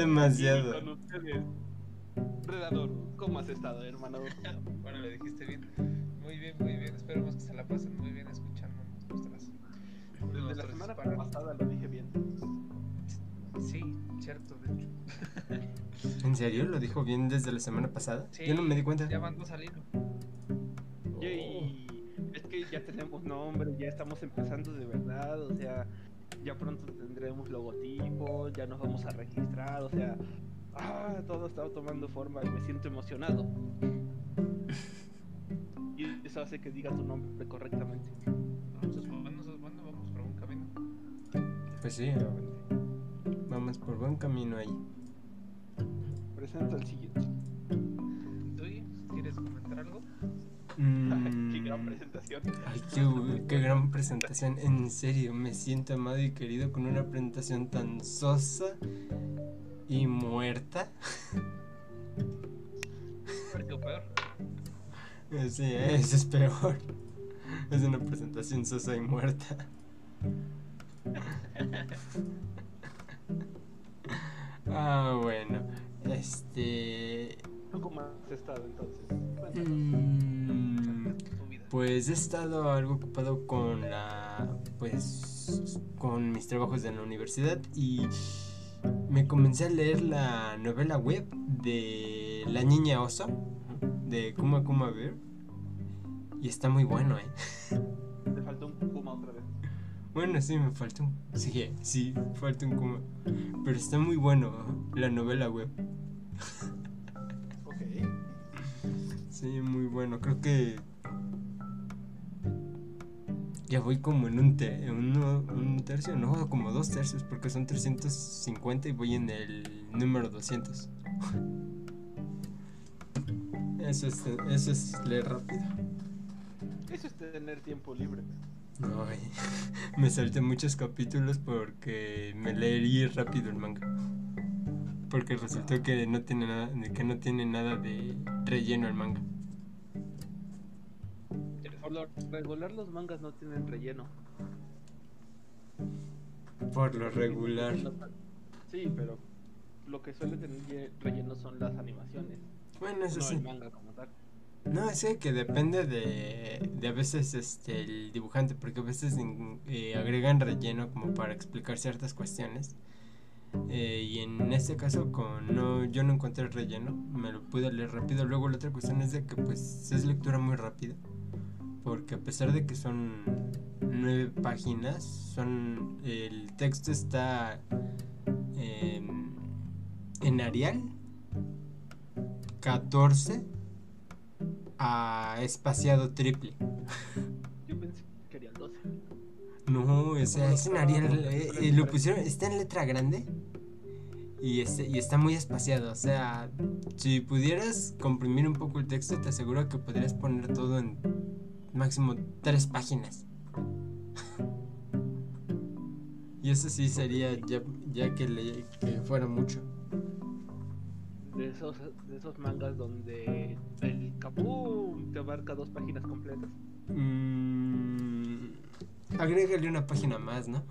Demasiado. aquí Con ustedes, Redador, ¿cómo has estado, hermano? Bueno, lo dijiste bien. Muy bien, muy bien. Esperemos que se la pasen muy bien escuchándonos nuestras. Desde la semana disparos. pasada lo dije bien. Sí, cierto, de hecho. ¿En serio? ¿Lo dijo bien desde la semana pasada? Sí, Yo no me di cuenta. Ya van dos al hilo. Yay. Es que ya tenemos nombre, ya estamos empezando de verdad, o sea, ya pronto tendremos logotipo, ya nos vamos a registrar, o sea, ah, todo está tomando forma y me siento emocionado. Y eso hace que diga tu nombre correctamente. No, eso es bueno, eso es bueno. Vamos por un camino. Pues sí, vamos por buen camino ahí. Presento al siguiente. ¿Tú quieres comentar algo? Qué gran Mm, presentación. Ay, qué, qué gran presentación. En serio, me siento amado y querido con una presentación tan sosa y muerta. Peor. Eh, Sí, eso es peor. Es una presentación sosa y muerta. Ah, bueno. Este. ¿Tú cómo has estado entonces? Mm. Pues he estado algo ocupado con la. Pues. con mis trabajos de la universidad y. Me comencé a leer la novela web de La Niña Oso, de Kuma Kuma Bear. Y está muy bueno, ¿eh? Te faltó un Kuma otra vez. Bueno, sí, me falta un. Sí, sí, falta un Kuma. Pero está muy bueno la novela web. Ok. Sí, muy bueno. Creo que. Ya voy como en un, te- uno- un tercio, no, como dos tercios, porque son 350 y voy en el número 200. Eso es, eso es leer rápido. Eso es tener tiempo libre. No, ay, me salté muchos capítulos porque me leí rápido el manga. Porque resultó que no tiene nada, que no tiene nada de relleno el manga. Por lo regular los mangas no tienen relleno. Por lo regular. Sí, pero lo que suele tener relleno son las animaciones, Bueno, eso no sí. el manga como tal. No, sé que depende de, de a veces este, el dibujante, porque a veces eh, agregan relleno como para explicar ciertas cuestiones. Eh, y en este caso, con no, yo no encontré relleno, me lo pude leer rápido. Luego la otra cuestión es de que pues es lectura muy rápida, porque a pesar de que son nueve páginas, son el texto está em, en Arial 14 a espaciado triple. Yo pensé que harían 12. No, o sea, es en Arial. eh, eh, lo pusieron, está en letra grande. Y, este, y está muy espaciado. O sea, si pudieras comprimir un poco el texto, te aseguro que podrías poner todo en máximo tres páginas. y eso sí sería ya, ya que, le, que fuera mucho. De esos, de esos mangas donde el capum te abarca dos páginas completas. Mm, agrégale una página más, ¿no?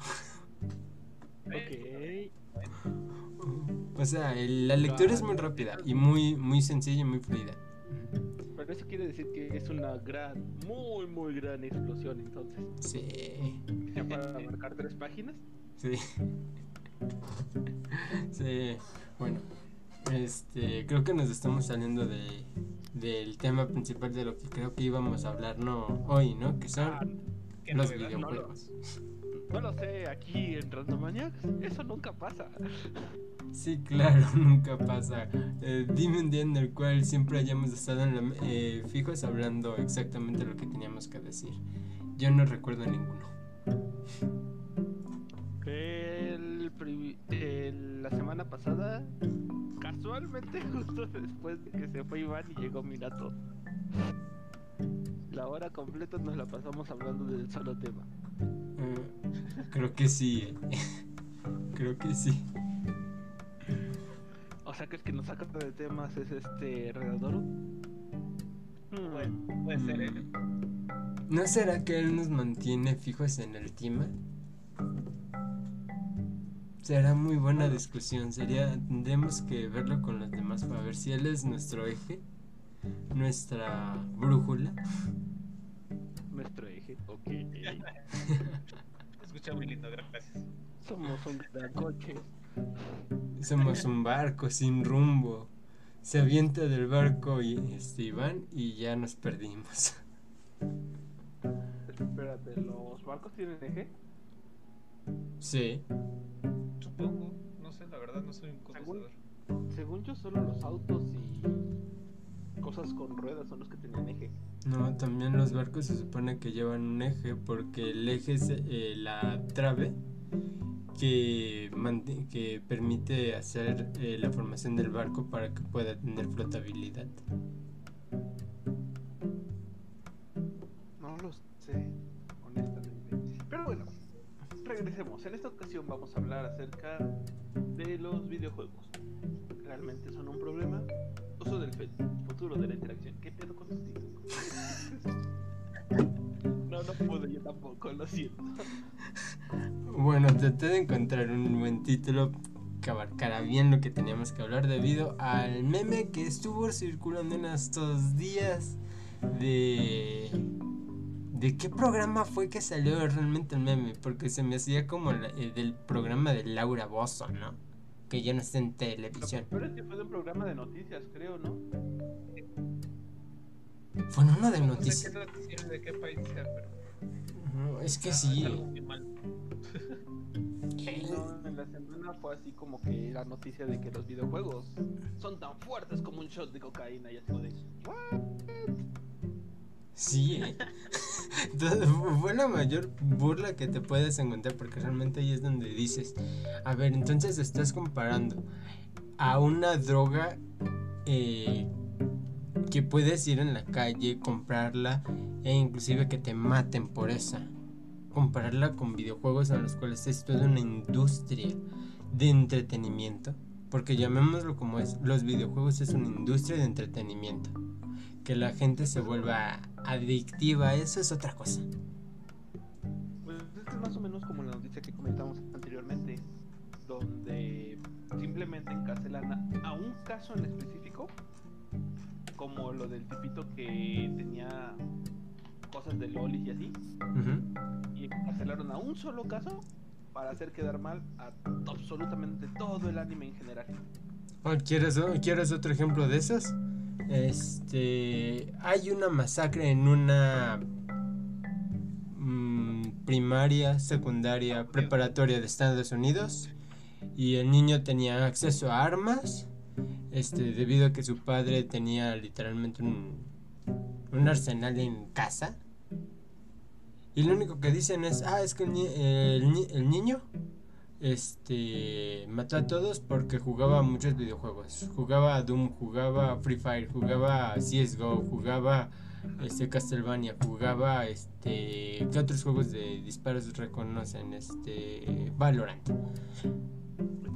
Ok. O sea, el- la lectura es muy rápida y muy, muy sencilla y muy fluida. Pero eso quiere decir que es una gran, muy, muy gran explosión entonces. Sí, ¿Ya para abarcar tres páginas? sí. Sí, bueno. Este, creo que nos estamos saliendo de, del tema principal de lo que creo que íbamos a hablar no hoy, ¿no? Que son Ah, los videojuegos. No lo sé, aquí en Randomaniacs, eso nunca pasa. Sí, claro, nunca pasa. Eh, dime un día en el cual siempre hayamos estado en la, eh, fijos hablando exactamente lo que teníamos que decir. Yo no recuerdo ninguno. El, pri- el- la semana pasada, casualmente, justo después de que se fue Iván y llegó Minato, la hora completa nos la pasamos hablando del solo tema. Eh, creo que sí. eh. creo que sí. O sea que el que nos saca de temas es este Redadoro. Hmm, Bueno, puede ser, ¿eh? ¿No será que él nos mantiene fijos en el tema? Será muy buena discusión. Sería, tendremos que verlo con los demás para ver si él es nuestro eje, nuestra brújula. Nuestro eje, ok. Escucha muy lindo, gracias. Somos un coche. Somos un barco sin rumbo. Se avienta del barco y este Iván y ya nos perdimos. Espérate, ¿los barcos tienen eje? Sí. Supongo, no sé, la verdad no soy un conocedor. Según yo, solo los autos y cosas con ruedas son los que tienen eje. No, también los barcos se supone que llevan un eje porque el eje es eh, la trave que, que permite hacer eh, la formación del barco para que pueda tener flotabilidad. No lo sé, honestamente. Pero bueno, regresemos. En esta ocasión vamos a hablar acerca de los videojuegos. ¿Realmente son un problema? Uso del fe- futuro de la interacción. ¿Qué pedo con los? No, no pude, yo tampoco, lo siento. Bueno, traté de encontrar un buen título que abarcara bien lo que teníamos que hablar debido al meme que estuvo circulando en estos días de... ¿De qué programa fue que salió realmente el meme? Porque se me hacía como la- el del programa de Laura Bozo, ¿no? Que ya no está en televisión. Pero es que fue de un programa de noticias, creo, ¿no? Fue en uno de No sé noticias. qué noticiero de qué país sea, pero. No, Es que ah, sí. no, en la semana fue así como que la noticia de que los videojuegos son tan fuertes como un shot de cocaína y así de... "What?". Sí, ¿eh? Entonces, fue la mayor burla que te puedes encontrar porque realmente ahí es donde dices, a ver, entonces estás comparando a una droga eh, que puedes ir en la calle, comprarla e inclusive que te maten por esa. Compararla con videojuegos en los cuales es toda una industria de entretenimiento. Porque llamémoslo como es, los videojuegos es una industria de entretenimiento que la gente se vuelva adictiva, eso es otra cosa. Pues es más o menos como la noticia que comentamos anteriormente, donde simplemente encarcelan a, un caso en específico, como lo del tipito que tenía cosas de lolis y así, Ujú. y encarcelaron a un solo caso para hacer quedar mal a absolutamente todo el anime en general. Oh, ¿quieres, ¿Quieres otro ejemplo de esos? Este. Hay una masacre en una. mm, primaria, secundaria, preparatoria de Estados Unidos. Y el niño tenía acceso a armas. Este, debido a que su padre tenía literalmente un, un arsenal en casa. Y lo único que dicen es, ah, es que el, el niño este mató a todos porque jugaba muchos videojuegos. Jugaba a Doom, jugaba a Free Fire, jugaba a CSGO, jugaba este Castlevania, jugaba este ¿qué otros juegos de disparos reconocen? Este Valorant.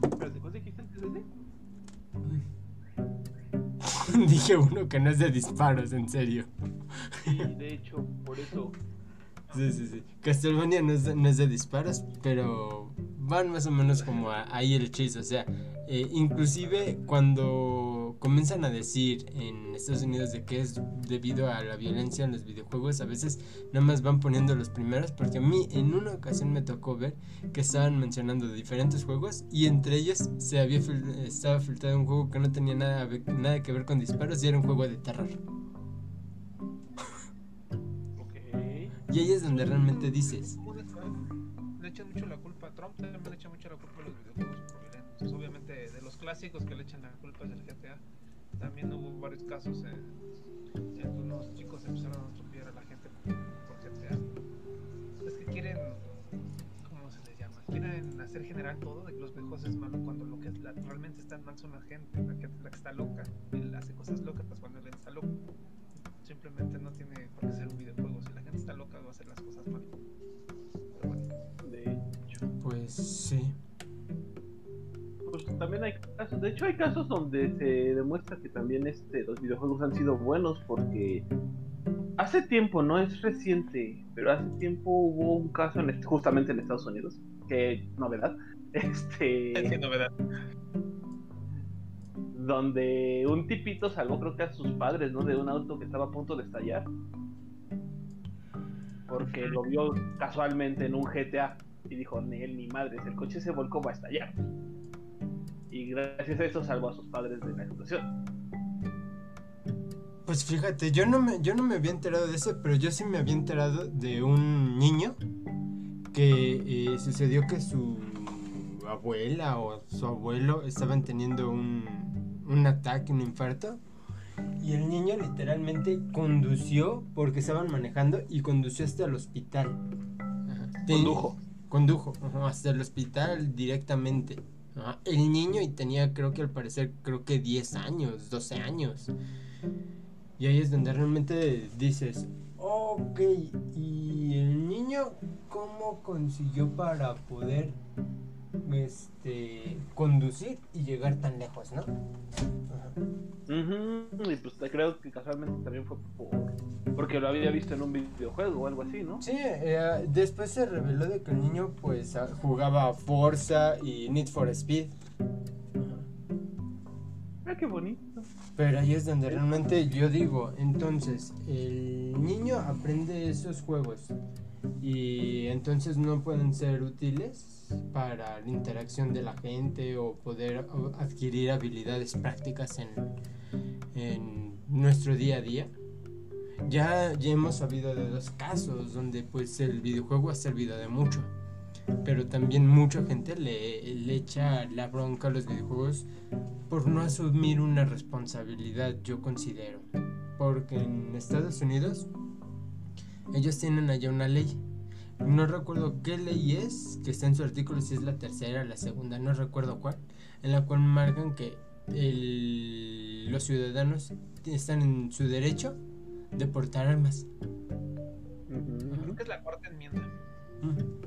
Espérate, ¿cuál dijiste antes de? Dije uno que no es de disparos, en serio. Sí, de hecho, por eso Sí, sí, sí. Castlevania no es, no es de disparos, pero van más o menos como ahí el chiste. O sea, eh, inclusive cuando comienzan a decir en Estados Unidos de que es debido a la violencia en los videojuegos, a veces nada más van poniendo los primeros, porque a mí en una ocasión me tocó ver que estaban mencionando diferentes juegos y entre ellos se había estaba filtrado un juego que no tenía nada, nada que ver con disparos y era un juego de terror. Y ahí es donde realmente dices. Le echan mucho la culpa a Trump, también le echa mucho la culpa a los videojuegos por violentos. Obviamente, de los clásicos que le echan la culpa es el GTA. También hubo varios casos en, en que unos chicos empezaron a atropellar a la gente por GTA. Es que quieren, ¿cómo se les llama? Quieren hacer general todo de que los videojuegos es malo cuando lo que es la- realmente están mal son la gente, la que, la que está loca. Él hace cosas locas pues cuando él está loco. Simplemente no tiene por qué ser un videojuego. Está loca, va a hacer las cosas mal. Pero bueno. De hecho. pues sí. Pues también hay casos. De hecho, hay casos donde se demuestra que también este, los videojuegos han sido buenos porque hace tiempo, no es reciente, pero hace tiempo hubo un caso en este- justamente en Estados Unidos, que novedad, este, Qué novedad. donde un tipito salvó creo que a sus padres, ¿no? De un auto que estaba a punto de estallar. Porque lo vio casualmente en un GTA y dijo, ni él ni madres, el coche se volcó, va a estallar. Y gracias a eso salvó a sus padres de la situación. Pues fíjate, yo no me, yo no me había enterado de eso, pero yo sí me había enterado de un niño que eh, sucedió que su abuela o su abuelo estaban teniendo un, un ataque, un infarto. Y el niño literalmente condució porque estaban manejando y condució hasta el hospital. Ajá. Condujo. Condujo, ajá, hasta el hospital directamente. Ajá. El niño y tenía creo que al parecer creo que 10 años, 12 años. Y ahí es donde realmente dices, ok, ¿y el niño cómo consiguió para poder este conducir y llegar tan lejos, no? Ajá. Y pues creo que casualmente también fue por, porque lo había visto en un videojuego o algo así, ¿no? Sí, eh, después se reveló de que el niño pues ah, jugaba Forza y Need for Speed. Ah, qué bonito. Pero ahí es donde realmente yo digo, entonces, el niño aprende esos juegos y entonces no pueden ser útiles para la interacción de la gente o poder adquirir habilidades prácticas en, en nuestro día a día. Ya, ya hemos sabido de dos casos donde pues el videojuego ha servido de mucho, pero también mucha gente le, le echa la bronca a los videojuegos por no asumir una responsabilidad, yo considero. Porque en Estados Unidos ellos tienen allá una ley. No recuerdo qué ley es, que está en su artículo, si es la tercera, la segunda, no recuerdo cuál, en la cual marcan que el- los ciudadanos están en su derecho de portar armas. Creo que es la cuarta enmienda.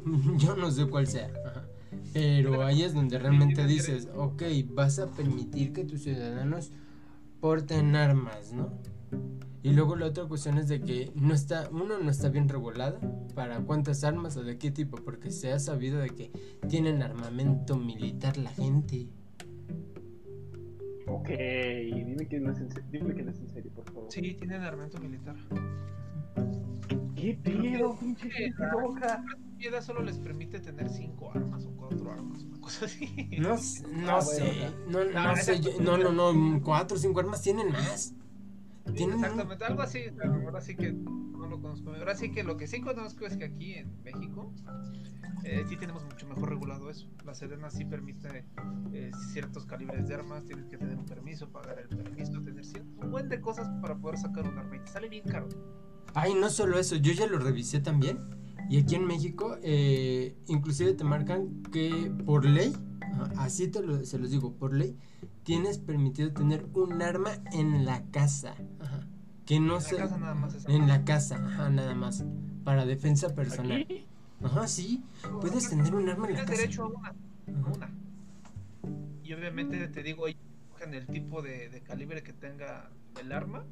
Mm, Yo no sé cuál sea. ajá. Pero ahí es donde realmente dices, ok, vas a permitir que tus ciudadanos porten armas, ¿no? Y luego la otra cuestión es de que no está, uno no está bien regulada para cuántas armas o de qué tipo, porque se ha sabido de que tienen armamento militar la gente. Ok, dime que no es en serio, dime que no es en serio, por favor. Sí, tienen armamento militar. ¿Qué pedo, pinche loca? Piedra solo les permite tener cinco armas o cuatro armas, una cosa así. No, no Ah, sé, bueno, no, No, sé, yo- no, no, no, cuatro o cinco armas tienen más. Tienen Exactamente, algo así. Ahora sí que no lo conozco. Ahora sí que lo que sí conozco es que aquí en México eh, sí tenemos mucho mejor regulado eso. La Sedena sí permite eh, ciertos calibres de armas, tienes que tener un permiso, pagar el permiso, tener cierto, un buen de cosas para poder sacar un arma y te sale bien caro. Ay, no solo eso, yo ya lo revisé también. Y aquí en México, eh, inclusive te marcan que por ley, así te lo, se los digo, por ley, tienes permitido tener un arma en la casa. ajá, que no En la se... casa nada más es En la casa, ajá, nada más. Para defensa personal. ¿Aquí? Ajá, sí. Puedes tener un arma en la Tienes casa. derecho a una, Ajá. una. Y obviamente te digo, ellos escogen el tipo de, de calibre que tenga el arma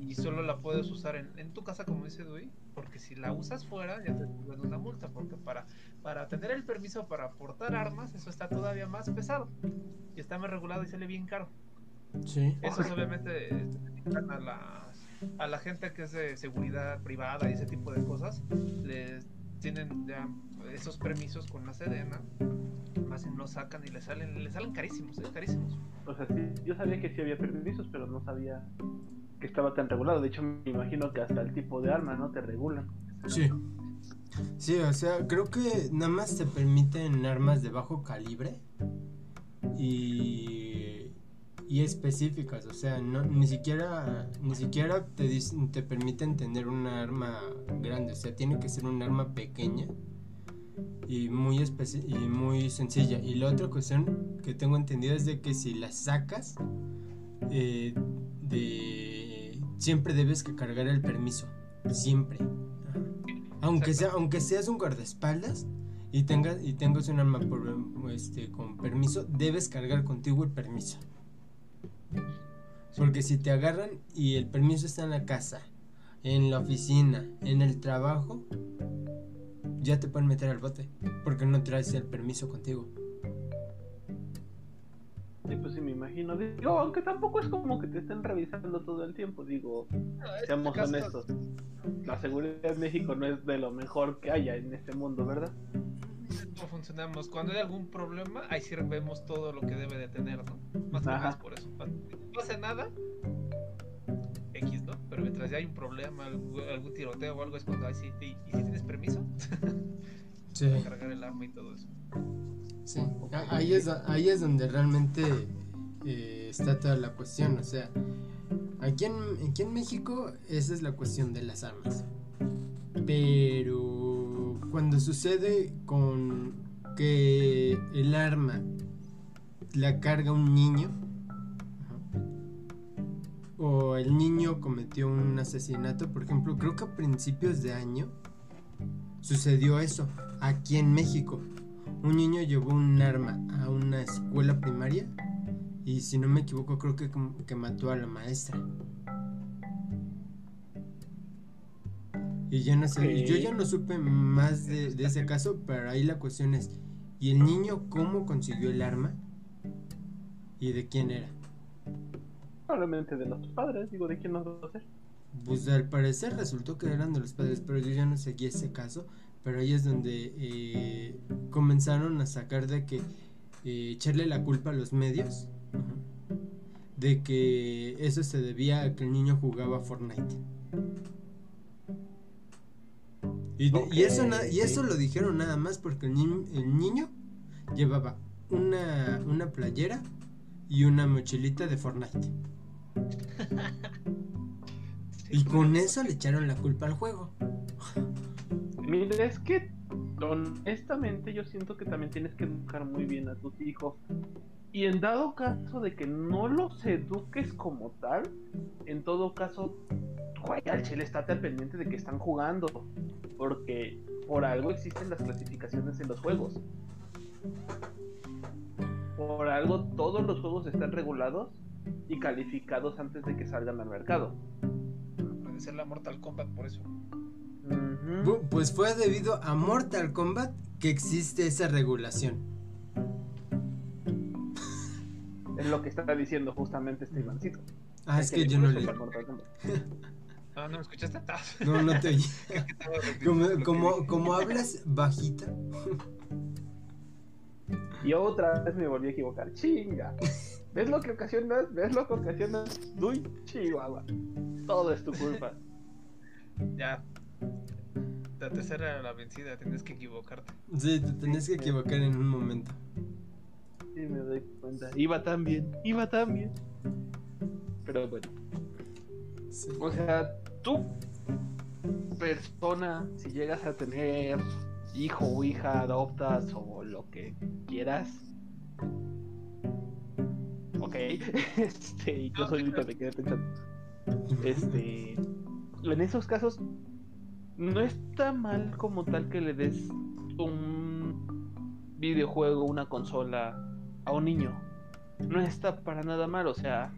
y solo la puedes usar en, en tu casa, como dice Dui, porque si la usas fuera ya te ponen una multa, porque para, para tener el permiso para portar armas, eso está todavía más pesado y está más regulado y sale bien caro. Sí. Eso es obviamente dedican a la, a la gente que es de seguridad privada y ese tipo de cosas, les tienen ya esos permisos con la Sedena, más si no sacan y les salen, les salen carísimos, eh, carísimos. O sea, sí, yo sabía que sí había permisos, pero no sabía que estaba tan regulado. De hecho, me imagino que hasta el tipo de arma, ¿no? Te regulan. Sí. Sí, o sea, creo que nada más te permiten armas de bajo calibre y, y específicas, o sea, no, ni siquiera ni siquiera te te permiten tener una arma grande, o sea, tiene que ser un arma pequeña y muy y muy sencilla. Y la otra cuestión que tengo entendido es de que si la sacas eh, de siempre debes que cargar el permiso, siempre. Ajá. Aunque sea, aunque seas un guardaespaldas y tengas y tengas un arma por, este, con permiso, debes cargar contigo el permiso. Porque si te agarran y el permiso está en la casa, en la oficina, en el trabajo, ya te pueden meter al bote. Porque no traes el permiso contigo. Sí, pues sí, me imagino. Digo, aunque tampoco es como que te estén revisando todo el tiempo. Digo, seamos honestos. La seguridad en México no es de lo mejor que haya en este mundo, ¿verdad? No funcionamos. Cuando hay algún problema, ahí sí vemos todo lo que debe de tener, ¿no? Más o menos por eso. No hace nada, X, ¿no? Pero mientras ya hay un problema, algún, algún tiroteo o algo, es cuando ahí sí, ¿y si tienes permiso? Sí. Para cargar el arma y todo eso. Sí, ahí es, ahí es donde realmente eh, está toda la cuestión. O sea, aquí en, aquí en México esa es la cuestión de las armas. Pero cuando sucede con que el arma la carga un niño, o el niño cometió un asesinato, por ejemplo, creo que a principios de año sucedió eso aquí en México un niño llevó un arma a una escuela primaria y si no me equivoco creo que, que mató a la maestra. Y ya no sé, yo ya no supe más de, de ese caso, pero ahí la cuestión es, ¿y el niño cómo consiguió el arma? ¿Y de quién era? Probablemente de los padres, digo, ¿de quién nos va a hacer? Pues al parecer resultó que eran de los padres, pero yo ya no seguí ese caso. Pero ahí es donde eh, comenzaron a sacar de que eh, echarle la culpa a los medios de que eso se debía a que el niño jugaba Fortnite. Y, eso, y eso sí. lo dijeron nada más porque el, ni- el niño llevaba una, una playera y una mochilita de Fortnite. Y con eso le echaron la culpa al juego. Mira, es que honestamente yo siento que también tienes que educar muy bien a tus hijos. Y en dado caso de que no los eduques como tal, en todo caso, juega al chile, estate al pendiente de que están jugando. Porque por algo existen las clasificaciones en los juegos. Por algo todos los juegos están regulados y calificados antes de que salgan al mercado. Puede ser la Mortal Kombat por eso. Pues fue debido a Mortal Kombat que existe esa regulación. Es lo que está diciendo justamente este Ivancito. Ah, es Hay que yo no incluso le... para Mortal Kombat. Ah, ¿no me escuchaste? No, no te oí. Como, como, como hablas bajita. Y otra vez me volví a equivocar. Chinga. ¿Ves lo que ocasionas? ¿Ves lo que ocasionas? Uy, chihuahua. Todo es tu culpa. Ya. La tercera era la vencida, tienes que equivocarte. Sí, te tenés que equivocar en un momento. Sí, me doy cuenta. Iba tan bien, iba tan bien. Pero bueno. Sí. O sea, tú, persona, si llegas a tener hijo o hija, adoptas o lo que quieras. Ok. Este, y yo solito me quedé pensando. Este. En esos casos, no está mal como tal que le des un videojuego, una consola a un niño. No está para nada mal, o sea,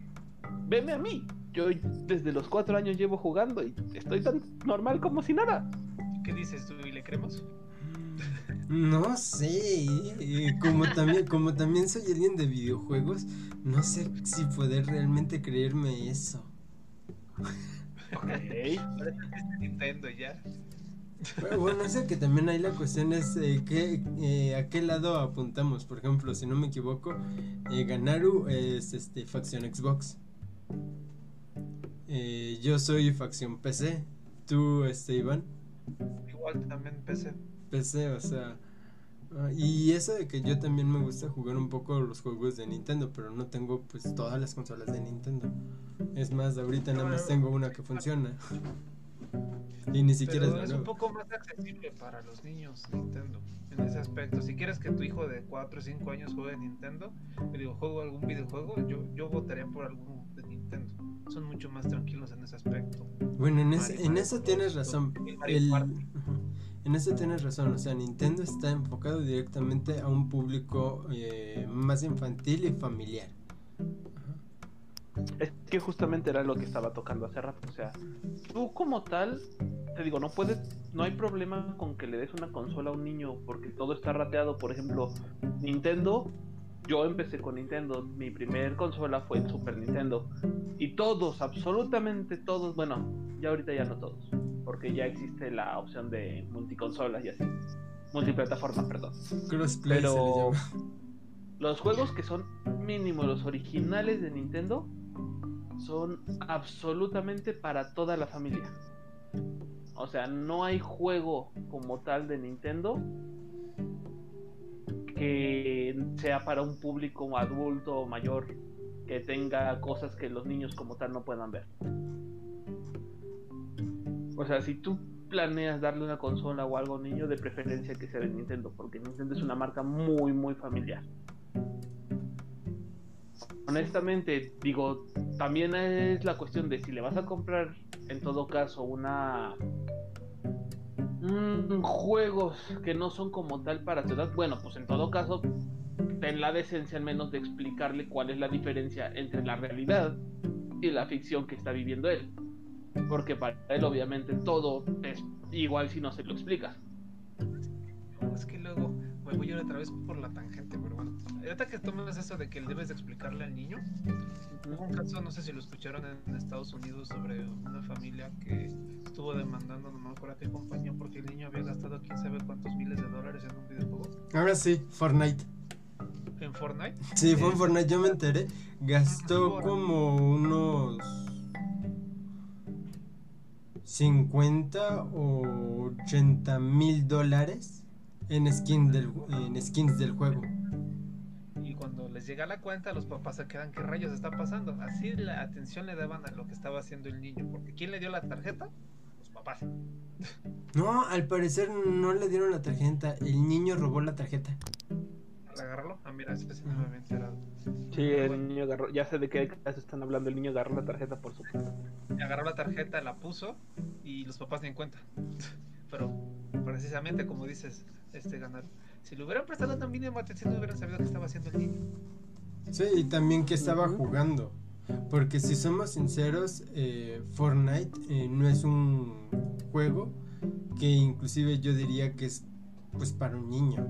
veme a mí. Yo desde los cuatro años llevo jugando y estoy tan normal como si nada. ¿Qué dices tú? ¿Y le creemos? No sé, eh, como también, como también soy alguien de videojuegos, no sé si poder realmente creerme eso. Nintendo ya. Pero bueno, es que también ahí la cuestión es eh, que, eh, a qué lado apuntamos. Por ejemplo, si no me equivoco, eh, Ganaru es este facción Xbox. Eh, yo soy facción PC. Tú, este, Iván, Igual también PC. PC, o sea. Ah, y eso de que yo también me gusta jugar un poco los juegos de Nintendo, pero no tengo pues todas las consolas de Nintendo. Es más, ahorita nada más tengo una que funciona. Y ni siquiera Pero es un poco más accesible para los niños Nintendo en ese aspecto. Si quieres que tu hijo de 4 o 5 años juegue Nintendo, digo, juego algún videojuego, yo, yo votaría por algún de Nintendo. Son mucho más tranquilos en ese aspecto. Bueno, en, ese- Mario en eso tienes razón. el En eso tienes razón, o sea, Nintendo está enfocado directamente a un público eh, más infantil y familiar. Es que justamente era lo que estaba tocando hace rato. O sea, tú como tal, te digo, no puedes, no hay problema con que le des una consola a un niño porque todo está rateado. Por ejemplo, Nintendo, yo empecé con Nintendo, mi primer consola fue el Super Nintendo. Y todos, absolutamente todos, bueno, ya ahorita ya no todos, porque ya existe la opción de multiconsolas y así. Multiplataforma, perdón. Crossplay Pero se le llama. los juegos que son mínimo los originales de Nintendo son absolutamente para toda la familia. O sea, no hay juego como tal de Nintendo que sea para un público adulto o mayor que tenga cosas que los niños como tal no puedan ver. O sea, si tú planeas darle una consola o algo a un niño, de preferencia que sea de Nintendo, porque Nintendo es una marca muy, muy familiar. Honestamente, digo, también es la cuestión de si le vas a comprar, en todo caso, una mm, juegos que no son como tal para tu edad, bueno, pues en todo caso, ten la decencia al menos de explicarle cuál es la diferencia entre la realidad y la ficción que está viviendo él. Porque para él obviamente todo es igual si no se lo explicas. Es que luego me voy a ir otra vez por la tangente, pero bueno. Ahorita que tomas eso de que debes de explicarle al niño, hubo un caso, no sé si lo escucharon en Estados Unidos, sobre una familia que estuvo demandando, no me acuerdo a qué compañía, porque el niño había gastado quién sabe cuántos miles de dólares en un videojuego. Ahora sí, Fortnite. En Fortnite. Sí, fue en Fortnite, yo me enteré. Gastó como unos 50 o 80 mil dólares en, skin del, en skins del juego. Y cuando les llega la cuenta, los papás se quedan, ¿qué rayos está pasando? Así la atención le daban a lo que estaba haciendo el niño, porque ¿quién le dio la tarjeta? Los papás. No, al parecer no le dieron la tarjeta. El niño robó la tarjeta. ¿Para agarrarlo? Ah, mira, ese sí no me había enterado. Sí, el niño agarró, ya sé de qué caso están hablando, el niño agarró la tarjeta por su agarró la tarjeta, la puso y los papás ni en cuenta. Pero precisamente como dices, este ganaron. Si le hubieran prestado tan mínima atención, no hubieran sabido qué estaba haciendo el niño. Sí, y también que estaba jugando. Porque si somos sinceros, eh, Fortnite eh, no es un juego que inclusive yo diría que es pues para un niño.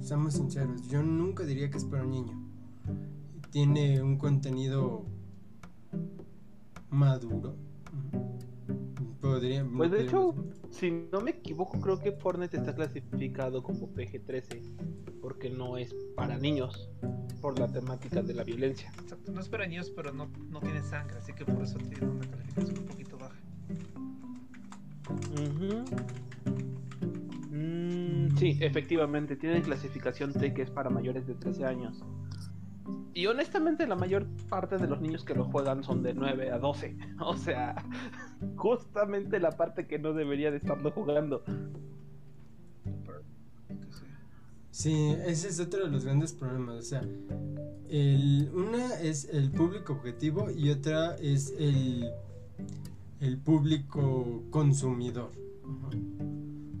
Seamos sinceros, yo nunca diría que es para un niño. Tiene un contenido maduro. Podría, Pues de hecho, si no me equivoco, creo que Fortnite está clasificado como PG-13 porque no es para niños por la temática de la violencia. Exacto, No es para niños, pero no, no tiene sangre, así que por eso tiene una calificación un poquito baja. Mm, sí, efectivamente, tiene clasificación T que es para mayores de 13 años. Y honestamente la mayor parte de los niños que lo juegan son de 9 a 12. O sea, justamente la parte que no debería de estarlo jugando. Sí. Sí, ese es otro de los grandes problemas. O sea, el, una es el público objetivo y otra es el, el público consumidor.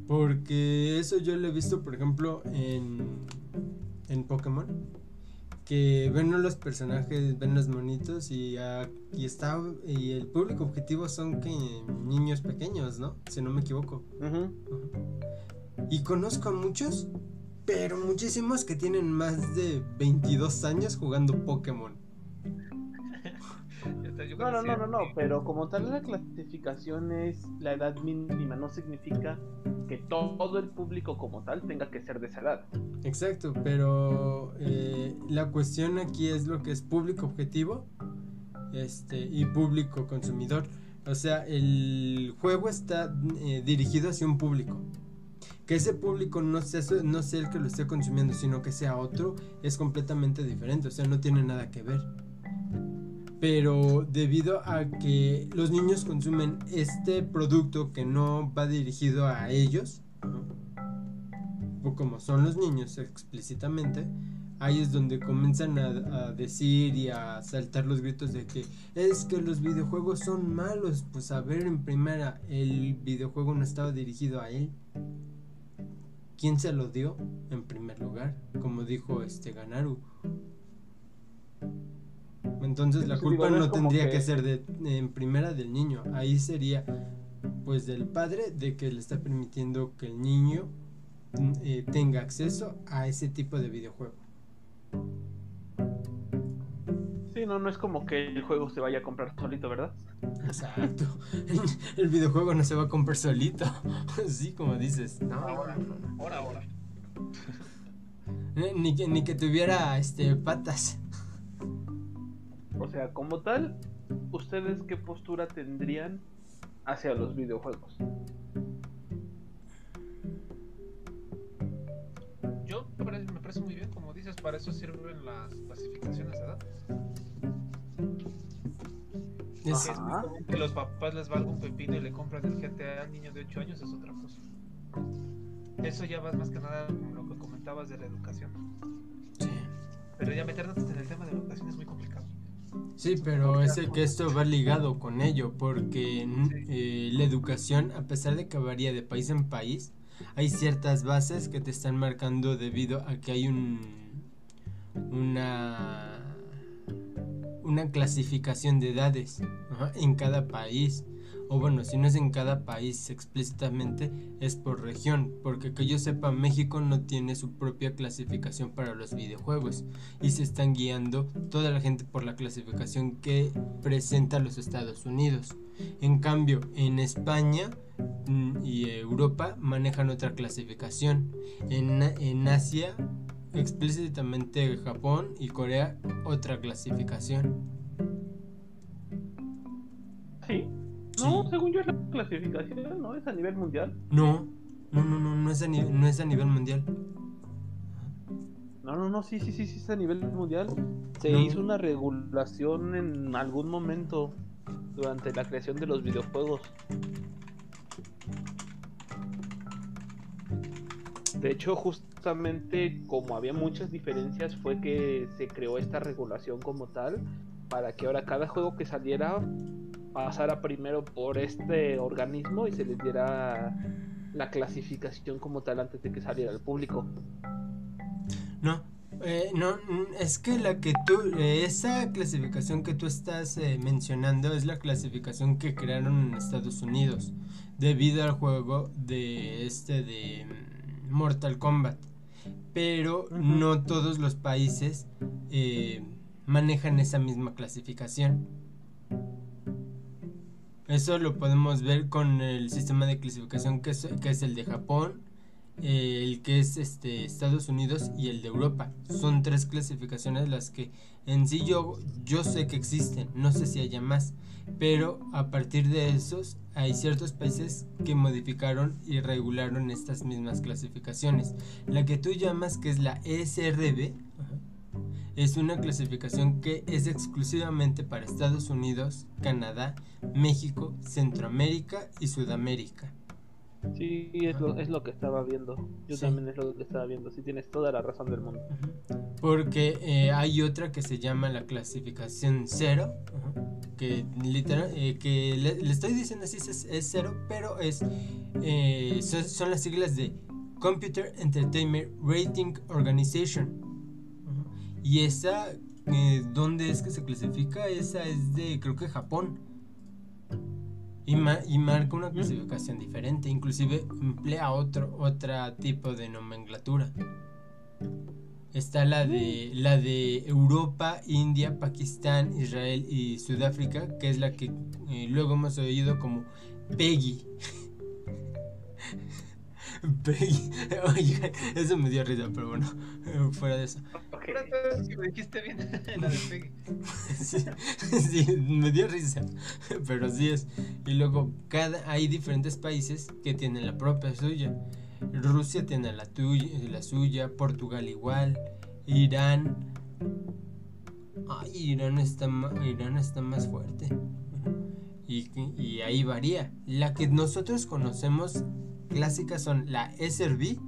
Porque eso yo lo he visto, por ejemplo, en, en Pokémon. Que ven los personajes, ven los monitos y, y está y el público objetivo son que niños pequeños, ¿no? Si no me equivoco. Y conozco a muchos, pero muchísimos que tienen más de 22 años jugando Pokémon. Yo No, no, no, no, no, pero como tal la clasificación es la edad mínima, no significa que todo el público como tal tenga que ser de esa edad. Exacto, pero eh, la cuestión aquí es lo que es público objetivo este, y público consumidor. O sea, el juego está eh, dirigido hacia un público. Que ese público no sea, no sea el que lo esté consumiendo, sino que sea otro, es completamente diferente. O sea, no tiene nada que ver. Pero debido a que los niños consumen este producto que no va dirigido a ellos, o como son los niños explícitamente, ahí es donde comienzan a, a decir y a saltar los gritos de que es que los videojuegos son malos. Pues a ver, en primera, el videojuego no estaba dirigido a él. ¿quién se lo dio en primer lugar? Como dijo este Ganaru. Entonces la culpa digo, no tendría que... que- ser de, en primera del niño. Ahí sería pues del padre de que le está permitiendo que el niño mm, eh, tenga acceso a ese tipo de videojuego. Sí, no, no es como que el juego se vaya a comprar solito, ¿verdad? Exacto. El videojuego no se va a comprar solito. Sí, como dices. No, Ahora, ahora, ahora. Ni que, ni que tuviera este patas. O sea, como tal, ¿ustedes qué postura tendrían hacia los videojuegos? Yo me parece, muy bien, como dices, para eso sirven las clasificaciones de edad. Es- Que es muy Ajá. común que los papás les valga un pepino y le compran el GTA al niño de 8 años es otra cosa. Eso ya vas más que nada con lo que comentabas de la educación. sí. Pero ya meternos en el tema de la educación es muy complicado. Sí, pero es el que esto va ligado con ello, porque eh, la educación, a pesar de que varía de país en país, hay ciertas bases que te están marcando debido a que hay un una una clasificación de edades en cada país. O bueno, si no es en cada país explícitamente, es por región, porque que yo sepa, México no tiene su propia clasificación para los videojuegos y se están guiando toda la gente por la clasificación que presenta los Estados Unidos. En cambio, en España mm, y Europa manejan otra clasificación. En, en Asia, explícitamente Japón y Corea, otra clasificación. Sí. No, Sí. según yo es la clasificación, ¿no? Es a nivel mundial. No, no, no, no, no es a, ni- no es a nivel mundial. No, no, no, sí, sí, sí, sí, es a nivel mundial. Se No. hizo una regulación en algún momento durante la creación de los videojuegos. De hecho, justamente como había muchas diferencias, fue que se creó esta regulación como tal, para que ahora cada juego que saliera pasara primero por este organismo y se les diera la clasificación como tal antes de que saliera al público. No, eh, no, es que la que tú, eh, esa clasificación que tú estás eh, mencionando es la clasificación que crearon en Estados Unidos debido al juego de este de mm, Mortal Kombat. Pero no todos los países eh, manejan esa misma clasificación. Eso lo podemos ver con el sistema de clasificación que es, el de Japón, el que es este Estados Unidos y el de Europa. Son tres clasificaciones las que en sí yo, yo sé que existen, no sé si haya más, pero a partir de esos hay ciertos países que modificaron y regularon estas mismas clasificaciones. La que tú llamas que es la ajá, es una clasificación que es exclusivamente para Estados Unidos, Canadá, México, Centroamérica y Sudamérica. Sí, es lo, es lo que estaba viendo. Yo Sí. también es lo que estaba viendo. Sí, tienes toda la razón del mundo. Porque eh, hay otra que se llama la clasificación cero, que literal, eh, que le, le estoy diciendo así es, es cero, pero es eh, son, son las siglas de Computer Entertainment Rating Organization. Y esa, eh, ¿dónde es que se clasifica? Esa es de, creo que Japón. Y, ma- y marca una clasificación diferente, inclusive emplea otro otra tipo de nomenclatura. Está la de la de Europa, India, Pakistán, Israel y Sudáfrica, que es la que eh, luego hemos oído como PEGI. Oye, eso me dio risa, pero bueno, fuera de eso. Dijiste bien la de Peggy. Sí, sí, me dio risa, pero sí es. Y luego cada hay diferentes países que tienen la propia suya. Rusia tiene la, tuya, la suya, Portugal igual, Irán. Ay, Irán está, Irán está más fuerte. Y, y ahí varía. La que nosotros conocemos clásicas son la SRB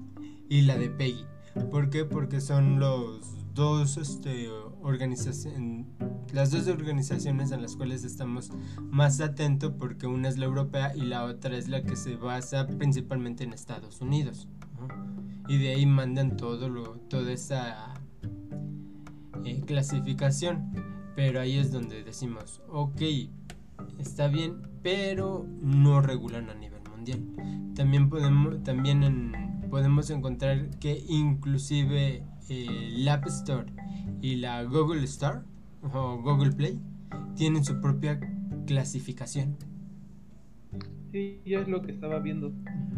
y la de PEGI. ¿Por qué? Porque son los dos este, las dos organizaciones en las cuales estamos más atentos porque una es la europea y la otra es la que se basa principalmente en Estados Unidos. Y de ahí mandan todo lo, toda esa eh, clasificación. Pero ahí es donde decimos, ok, está bien, pero no regulan a nivel mundial. También podemos, también podemos encontrar que inclusive el App Store y la Google Store o Google Play tienen su propia clasificación. Sí, yo es lo que estaba viendo.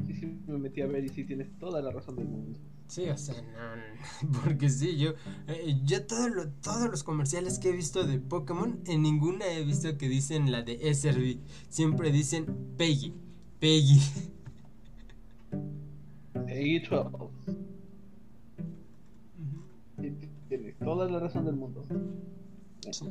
Sí, sí, me metí a ver y sí tienes toda la razón del mundo. Sí, o sea, no, porque sí, yo, eh, yo todo todos los comerciales que he visto de Pokémon, en ninguna he visto que dicen la de SRB. Siempre dicen Peggy, Peggy. Peggy 12. Tienes toda la razón del mundo. Sí.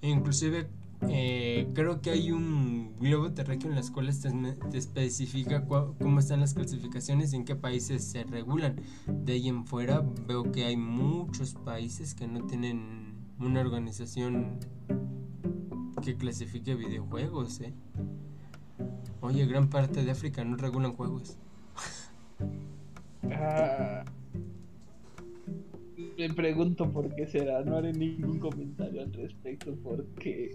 Inclusive eh, creo que hay un globo terráqueo en las cuales te, te especifica cómo están las clasificaciones y en qué países se regulan. De ahí en fuera veo que hay muchos países que no tienen una organización que clasifique videojuegos. ¿eh? Oye, gran parte de África no regulan juegos. Ah, me pregunto por qué será. No haré ningún comentario al respecto porque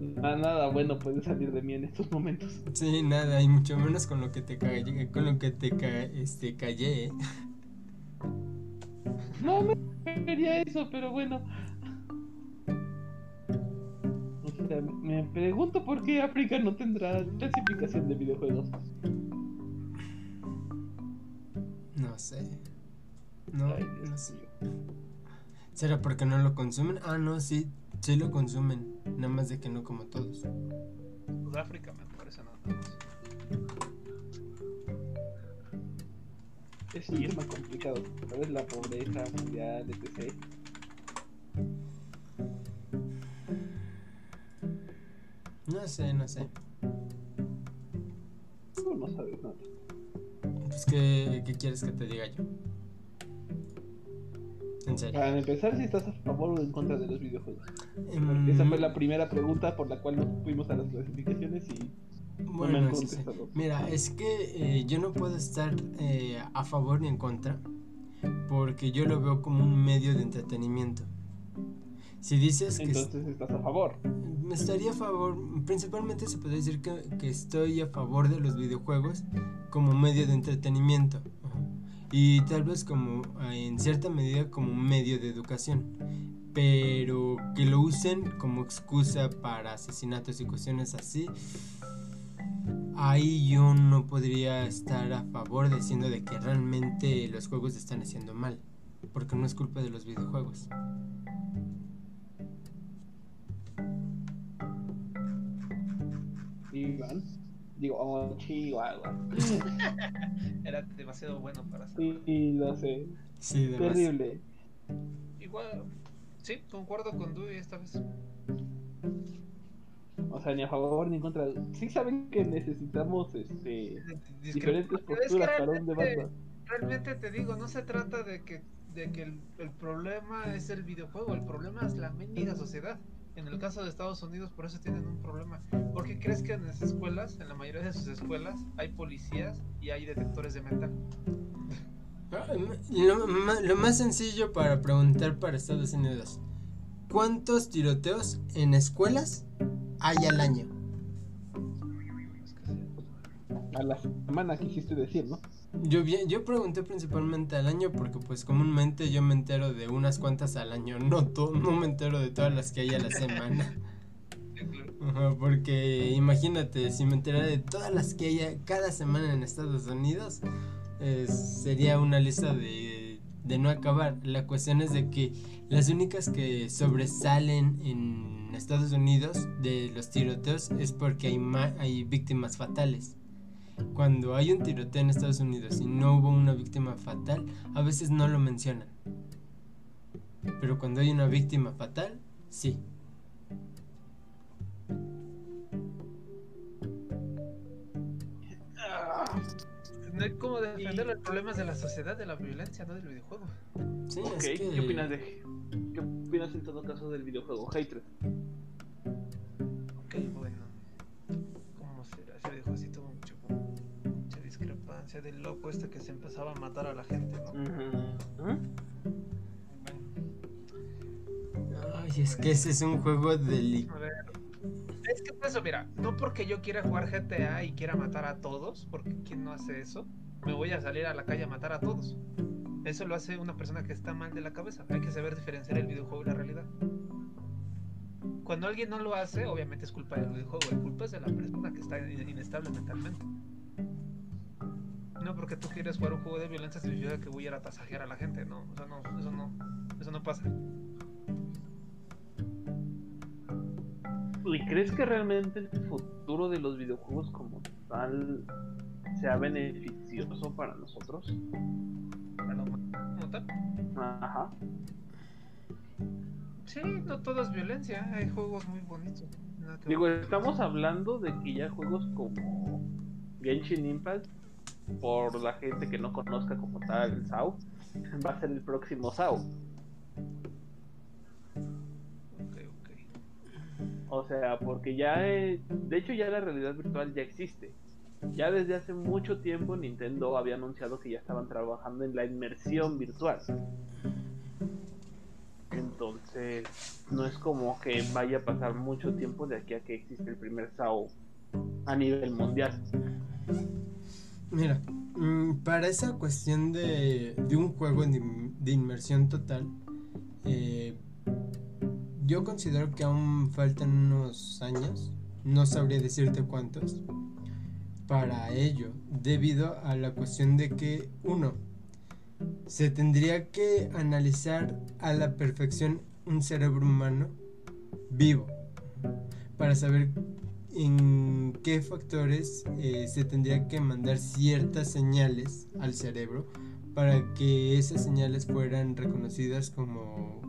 nada bueno puede salir de mí en estos momentos. Sí, nada, y mucho menos con lo que te callé, con lo que te este, callé. ¿eh? No me quería eso, pero bueno. Sea, me pregunto por qué África no tendrá clasificación de videojuegos. No sé. No, no sé. ¿Será porque no lo consumen? Ah, no, sí, sí lo consumen. Nada más de que no como todos. Sudáfrica me parece nada más. Es un tema complicado. ¿Sabes? La pobreza mundial, etc. No sé, no sé. No sabes nada. Pues, ¿qué, ¿qué quieres que te diga yo? Para empezar, si estás a favor o en contra de los videojuegos. esa fue la primera pregunta por la cual nos fuimos a las clasificaciones y bueno, Mira, es que eh, yo no puedo estar eh, a favor ni en contra porque yo lo veo como un medio de entretenimiento. Si dices que... Entonces estás a favor. Me estaría a favor, principalmente se puede decir que, que estoy a favor de los videojuegos como medio de entretenimiento y tal vez como en cierta medida como medio de educación, pero que lo usen como excusa para asesinatos y cuestiones así, ahí yo no podría estar a favor diciendo de que realmente los juegos están haciendo mal, porque no es culpa de los videojuegos. Iván. Digo, oh, algo Era demasiado bueno para ser. Sí, lo sé. Sí, Terrible. Igual, sí, concuerdo con Dewey esta vez. O sea, ni a favor ni en contra. Sí saben que necesitamos este diferentes posturas para un debate. Realmente te digo, no se trata de que, de que el, el problema es el videojuego, el problema es la mendiga sociedad. En el caso de Estados Unidos, por eso tienen un problema. ¿Por qué crees que en las escuelas, en la mayoría de sus escuelas, hay policías y hay detectores de metal? Lo, más sencillo para preguntar para Estados Unidos: ¿cuántos tiroteos en escuelas hay al año? A la semana quisiste decir, ¿no? Yo, yo pregunté principalmente al año porque pues comúnmente yo me entero de unas cuantas al año, no, no me entero de todas las que hay a la semana. porque imagínate, si me enterara de todas las que hay cada semana en Estados Unidos, sería una lista de, de no acabar. La cuestión es de que las únicas que sobresalen en Estados Unidos de los tiroteos es porque hay, hay víctimas fatales cuando hay un tiroteo en Estados Unidos y no hubo una víctima fatal, a veces no lo mencionan. Pero cuando hay una víctima fatal, sí. No hay como defender los problemas de la sociedad, de la violencia, no del videojuego. Sí, ¿Qué opinas de qué opinas en todo caso del videojuego Hatred? Diferencia del loco este que se empezaba a matar a la gente, ¿no? Ujú. Ay, es que ese es un juego de... A ver, Es que pues, eso, mira, no porque yo quiera jugar GTA y quiera matar a todos, porque ¿quién no hace eso? Me voy a salir a la calle a matar a todos. Eso lo hace una persona que está mal de la cabeza. Hay que saber diferenciar el videojuego y la realidad. Cuando alguien no lo hace, obviamente es culpa del videojuego, la culpa es de la persona que está in- inestable mentalmente. No porque tú quieres jugar un juego de violencia significa que voy a ir a tasajear a la gente, no, o sea, no, eso no, eso no pasa. ¿Y crees que realmente el futuro de los videojuegos como tal sea beneficioso para nosotros? Como tal. Ajá. Sí, no todo es violencia, hay juegos muy bonitos. Digo, estamos hablando de que ya juegos como Genshin Impact, por la gente que no conozca como tal el SAO, va a ser el próximo SAO. Ok, ok. O sea, porque ya, eh, de hecho ya la realidad virtual ya existe. Ya desde hace mucho tiempo Nintendo había anunciado que ya estaban trabajando en la inmersión virtual. Entonces, no es como que vaya a pasar mucho tiempo de aquí a que existe el primer SAO a nivel mundial. Mira, mm, para esa cuestión de, de un juego de, in- de inmersión total, eh, yo considero que aún faltan unos años, no sabría decirte cuántos, para ello, debido a la cuestión de que, uno, se tendría que analizar a la perfección un cerebro humano vivo para saber en qué factores eh, se tendría que mandar ciertas señales al cerebro para que esas señales fueran reconocidas como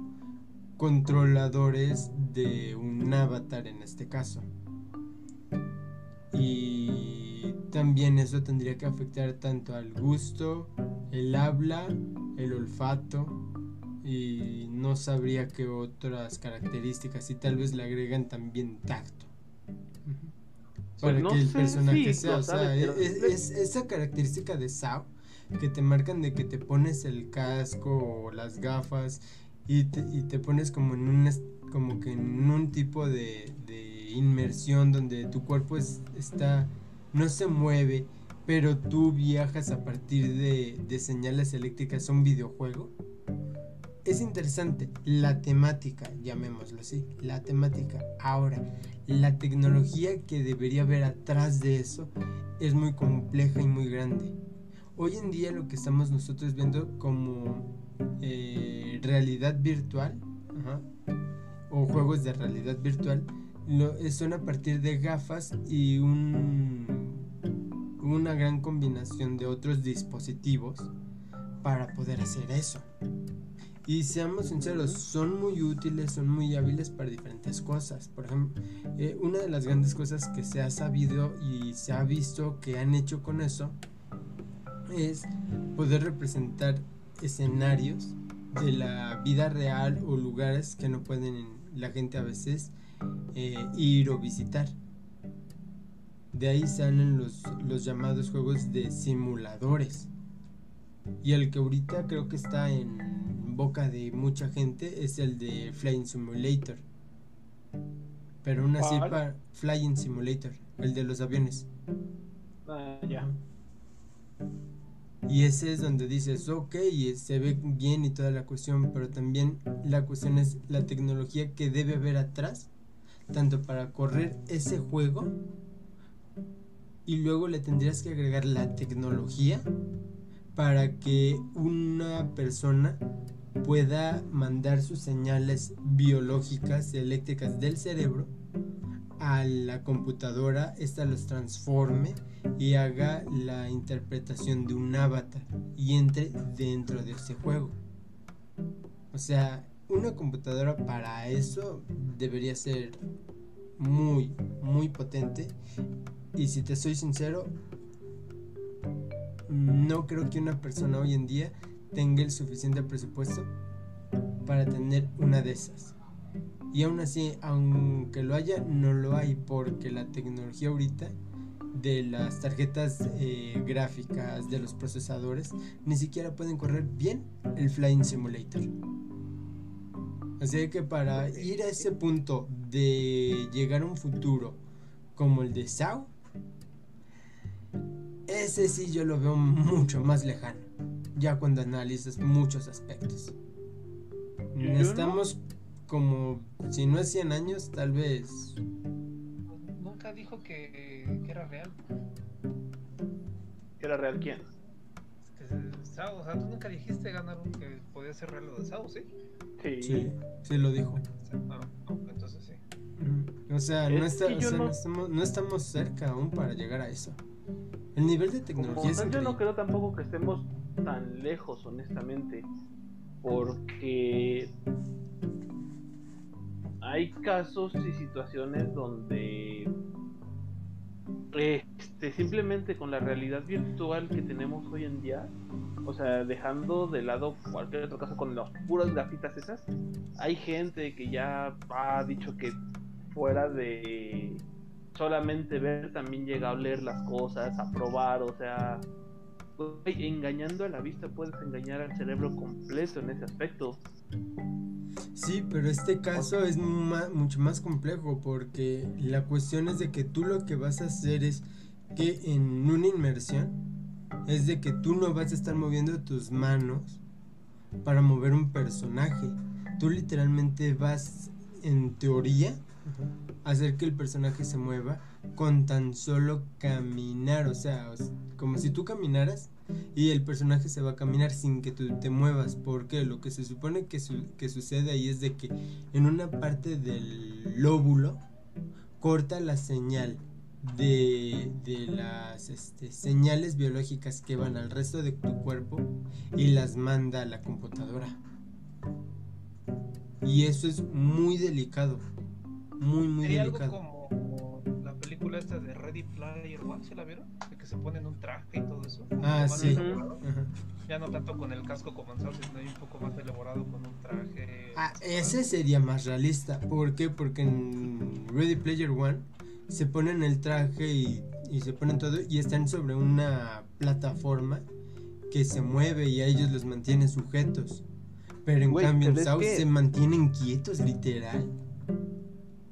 controladores de un avatar en este caso. Y también eso tendría que afectar tanto al gusto, el habla, el olfato y no sabría qué otras características y tal vez le agregan también tacto. Para Pues no que el sé personaje sea, o sea, sabes, pero- es, es- esa característica de Sao que te marcan de que te pones el casco o las gafas y te, y te pones como en un como que en un tipo de, de inmersión donde tu cuerpo es- está no se mueve pero tú viajas a partir de, de señales eléctricas a un videojuego es interesante la temática llamémoslo así la temática ahora la tecnología que debería haber atrás de eso es muy compleja y muy grande hoy en día lo que estamos nosotros viendo como eh, realidad virtual o juegos de realidad virtual eh, son a partir de gafas y un, una gran combinación de otros dispositivos para poder hacer eso. Y seamos sinceros, son muy útiles, son muy hábiles para diferentes cosas. Por ejemplo, eh, una de las grandes cosas que se ha sabido y se ha visto que han hecho con eso es poder representar escenarios de la vida real o lugares que no pueden la gente a veces eh, ir o visitar. De ahí salen los, los llamados juegos de simuladores. Y el que ahorita creo que está en boca de mucha gente es el de Flying Simulator. Pero aún así Flying Simulator, el de los aviones. Ah, ya. Y ese es donde dices, ok, y se ve bien y toda la cuestión, pero también la cuestión es la tecnología que debe haber atrás, tanto para correr ese juego, y luego le tendrías que agregar la tecnología para que una persona pueda mandar sus señales biológicas y eléctricas del cerebro a la computadora, esta los transforme y haga la interpretación de un avatar y entre dentro de ese juego. O sea, una computadora para eso debería ser muy, muy potente. Y si te soy sincero, no creo que una persona hoy en día tenga el suficiente presupuesto para tener una de esas. Y aún así, aunque lo haya, no lo hay porque la tecnología ahorita de las tarjetas eh, gráficas, de los procesadores, ni siquiera pueden correr bien el Flying Simulator. Así que para ir a ese punto de llegar a un futuro como el de SAO, ese sí yo lo veo mucho más lejano, ya cuando analizas muchos aspectos. Estamos como, si no es 100 años, tal vez... Nunca dijo que, que era real. ¿Era real quién? Que se- Sao, o sea, tú nunca dijiste ganar un que podía ser real lo de Sao, ¿sí? Sí. Sí, sí lo dijo. No, no, entonces sí. O sea, no, Es está- o sea, no- no estamos, no estamos cerca aún para llegar a eso. El nivel de Como tecnología es tal, yo no creo tampoco que estemos tan lejos, honestamente. Porque hay casos y situaciones donde este, simplemente con la realidad virtual que tenemos hoy en día, o sea, dejando de lado cualquier otro caso con las puras gafitas esas, hay gente que ya ha dicho que fuera de solamente ver también llega a oler las cosas, a probar, o sea, engañando a la vista puedes engañar al cerebro completo en ese aspecto. Sí, pero este caso es mucho más complejo porque la cuestión es de que tú lo que vas a hacer es que en una inmersión es de que tú no vas a estar moviendo tus manos para mover un personaje. Tú literalmente vas, en teoría, a hacer que el personaje se mueva con tan solo caminar. O sea, como si tú caminaras y el personaje se va a caminar sin que tú te muevas. Porque lo que se supone que, su- que sucede ahí es de que en una parte del lóbulo corta la señal de, de las este, señales biológicas que van al resto de tu cuerpo y las manda a la computadora. Y eso es muy delicado. Muy, muy algo delicado. como película esta de Ready Player One, ¿sí la vieron? De que se ponen un traje y todo eso. Ah, sí. Ya no tanto con el casco como en Sao, sino hay un poco más elaborado con un traje. Ah, ese sería más realista. ¿Por qué? Porque en Ready Player One se ponen el traje y, y se ponen todo y están sobre una plataforma que se mueve y a ellos los mantiene sujetos. Pero en Güey, cambio en South que- se mantienen quietos, literal.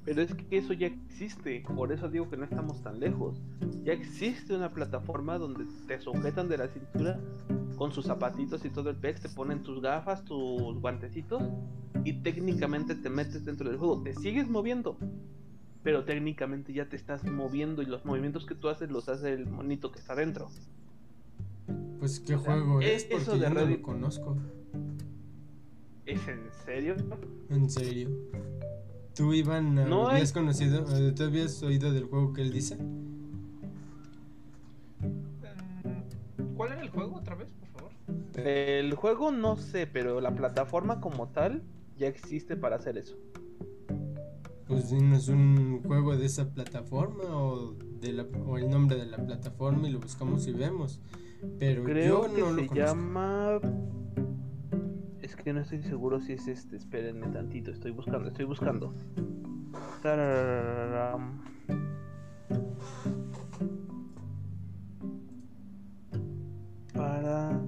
Pero es que eso ya existe, por eso digo que no estamos tan lejos. Ya existe una plataforma donde te sujetan de la cintura con sus zapatitos y todo el pex, te ponen tus gafas, tus guantecitos y técnicamente te metes dentro del juego. Te sigues moviendo, pero técnicamente ya te estás moviendo y los movimientos que tú haces los hace el monito que está dentro. Pues qué O sea, juego es, eso porque de yo no lo conozco. ¿Es en serio? En serio. ¿Tú, Iván, No hay- habías conocido, eh, tú habías oído del juego que él dice? Mm, ¿Cuál era el juego otra vez, por favor? El juego no sé, pero la plataforma como tal ya existe para hacer eso. Pues dinos un juego de esa plataforma o, de la, o el nombre de la plataforma y lo buscamos y vemos. Pero Creo yo que no lo se conozco. llama. Es que no estoy seguro si es este. Espérenme tantito, estoy buscando, estoy buscando. Tarararam. Para.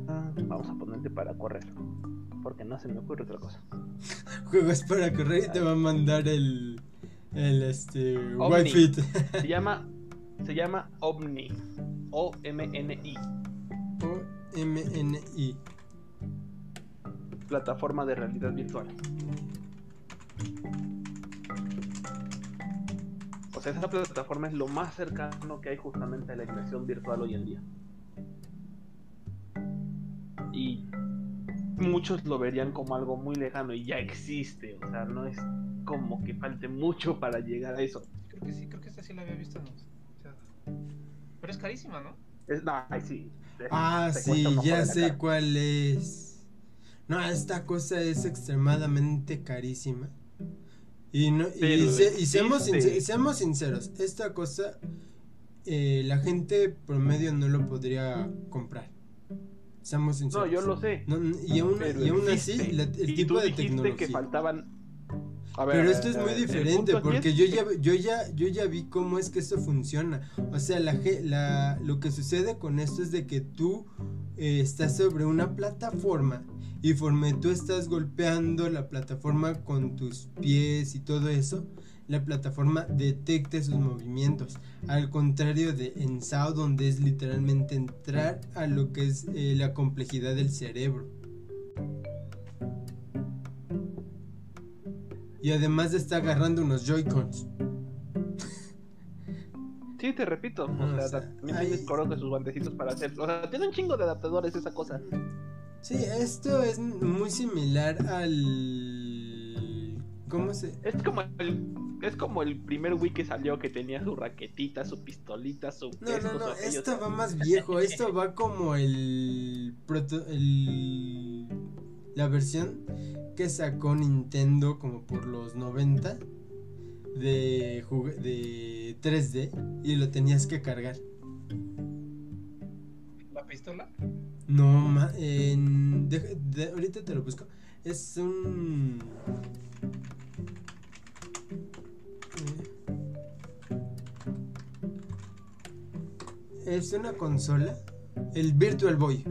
Vamos a ponerle para correr. Porque no se me ocurre otra cosa. Juegos para correr y te va a mandar el. El este. Omni. Wi-Fi. Se llama. Se llama Omni. O-M-N-I. o M-N-I. Plataforma de realidad virtual. O sea, esa plataforma es lo más cercano que hay justamente a la inmersión virtual hoy en día. Y muchos lo verían como algo muy lejano y ya existe. O sea, no es como que falte mucho para llegar a eso. Creo que sí, creo que esta sí la había visto. Pero es carísima, ¿no? Es, no, ay, sí. Es- Ah, sí, ya sé cara. cuál es. No, esta cosa es extremadamente carísima. Y, no, y, se- y seamos, sinceros, esta cosa eh, la gente promedio no lo podría comprar. Seamos No, sinceros. yo lo sé. No, y aún, y aún así, la- el Y tipo tú de tecnología. que faltaban A ver, Pero esto es a muy diferente porque es yo ya, yo ya, yo ya vi cómo es que esto funciona. O sea, la, ge- la, lo que sucede con esto es de que tú eh, estás sobre una plataforma y conforme tú estás golpeando la plataforma con tus pies y todo eso, la plataforma detecta sus movimientos. Al contrario de en SAO donde es literalmente entrar a lo que es eh, la complejidad del cerebro. Y además está agarrando unos Joy-Cons. Sí, te repito. O sea, o sea, también hay- tiene sus guantecitos para hacer. O sea, tiene un chingo de adaptadores esa cosa. Sí, esto es muy similar al... ¿Cómo se...? Es como el. Es como el primer Wii que salió que tenía su raquetita, su pistolita, su. No, no, no, esto va más viejo, esto va como el, proto- el la versión que sacó Nintendo como por los 90 de, jug- de 3D y lo tenías que cargar. La pistola. No, ma- en, de- de- ahorita te lo busco. Es un... eh, Es una consola. El Virtual Boy.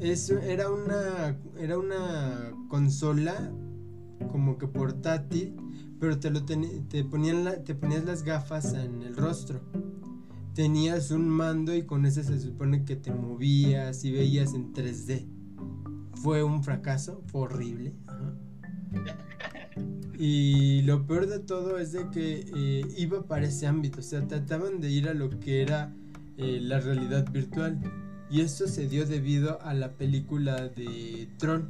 Es, era una era una consola como que portátil, pero te lo teni- te ponían la- te ponías las gafas en el rostro tenías un mando y con ese se supone que te movías y veías en 3D. Fue un fracaso, fue horrible. Y lo peor de todo es de que eh, iba para ese ámbito, o sea, trataban de ir a lo que era eh, la realidad virtual. Y esto se dio debido a la película de Tron.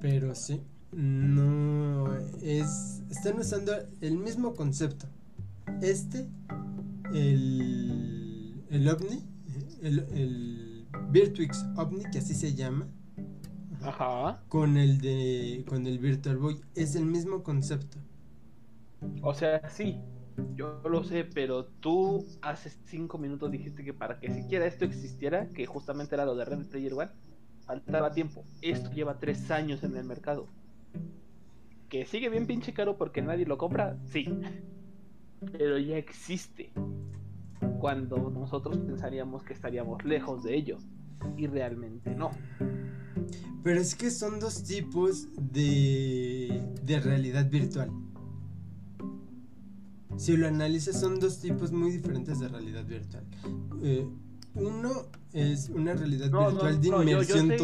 Pero sí, no es. Están usando el mismo concepto. Este, el. El OVNI, el, el Virtuix OVNI, que así se llama, Ajá. con el de. con el Virtual Boy, es el mismo concepto. O sea, sí. Yo lo sé, pero tú hace cinco minutos dijiste que para que siquiera esto existiera, que justamente era lo de Red Player One, faltaba tiempo. Esto lleva tres años en el mercado. Que sigue bien pinche caro porque nadie lo compra, sí. Pero ya existe. Cuando nosotros pensaríamos que estaríamos lejos de ello. Y realmente no. Pero es que son dos tipos de, de realidad virtual. Si lo analizas, son dos tipos muy diferentes de realidad virtual. Eh, uno es una realidad No, no, virtual de no, yo- yo inmersión sé.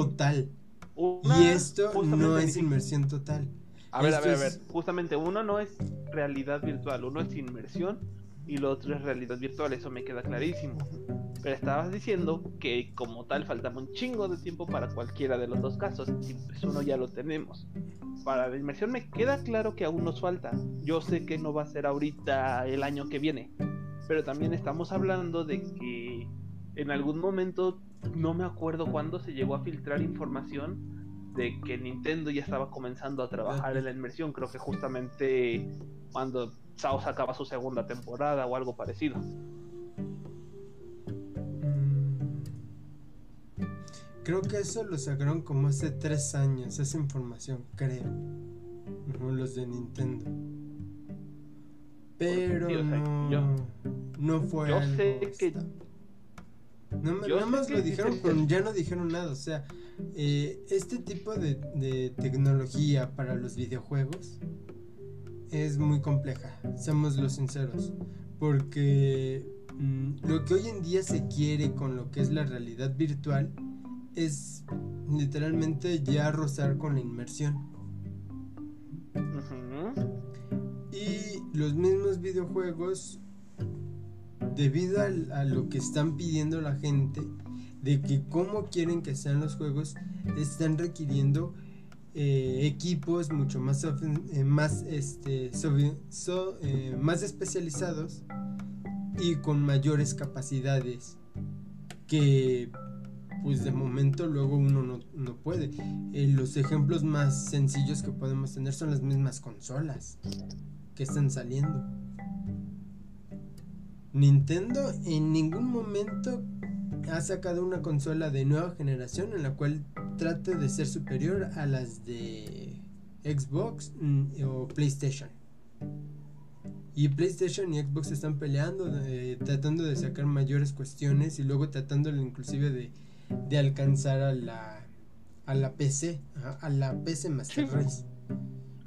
Una, y esto no es inmersión total. A ver, a ver, a ver. es- Justamente uno no es realidad virtual, uno es inmersión y lo otro es realidad virtual, eso me queda clarísimo. Pero estabas diciendo que como tal faltaba un chingo de tiempo para cualquiera de los dos casos y pues uno ya lo tenemos. Para la inmersión me queda claro que aún nos falta. Yo sé que no va a ser ahorita el año que viene, pero también estamos hablando de que en algún momento, no me acuerdo cuándo se llegó a filtrar información de que Nintendo ya estaba comenzando a trabajar en la inmersión, creo que justamente cuando Sao sacaba su segunda temporada o algo parecido. Mm, Creo que eso lo sacaron como hace tres años, esa información, creo. Ujú, Los de Nintendo. Pero sí, o sea, no, yo- no fue yo algo sé que-. No, nada más lo dijeron, pero ya no dijeron nada. O sea, eh, este tipo de, de tecnología para los videojuegos es muy compleja, seamos los sinceros. Porque mm, lo que hoy en día se quiere con lo que es la realidad virtual es literalmente ya rozar con la inmersión. Y los mismos videojuegos, debido a, lo que están pidiendo la gente, de que cómo quieren que sean los juegos, están requiriendo eh, equipos mucho más, eh, más, este, eh, más especializados y con mayores capacidades que pues de momento luego uno no, no puede. Los ejemplos más sencillos que podemos tener son las mismas consolas que están saliendo. Nintendo en ningún momento ha sacado una consola de nueva generación en la cual trata de ser superior a las de Xbox mm, o PlayStation. Y PlayStation y Xbox están peleando, de- tratando de sacar mayores cuestiones y luego tratando inclusive de, de alcanzar a la a la PC, a la PC Master Sí. Race.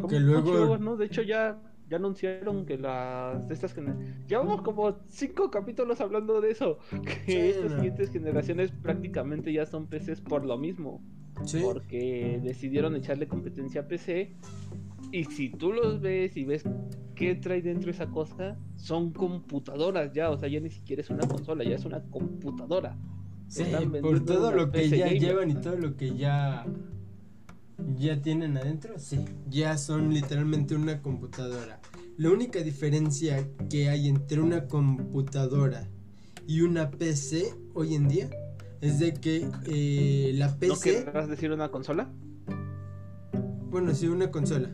Que luego- juegos, ¿no? De hecho, ya, ya anunciaron que las de estas gener- Llevamos como cinco capítulos hablando de eso. Que Sí, estas no. siguientes generaciones prácticamente ya son PCs por lo mismo. Sí. Porque decidieron echarle competencia a PC. Y si tú los ves y ves qué trae dentro esa cosa, son computadoras ya. O sea, ya ni siquiera es una consola, ya es una computadora. Sí, por todo lo que PC ya gamer. llevan y todo lo que ya ya tienen adentro, sí, ya son literalmente una computadora. La única diferencia que hay entre una computadora y una PC hoy en día es de que eh, la ¿No PC, querrás decir una consola? bueno, sí, una consola,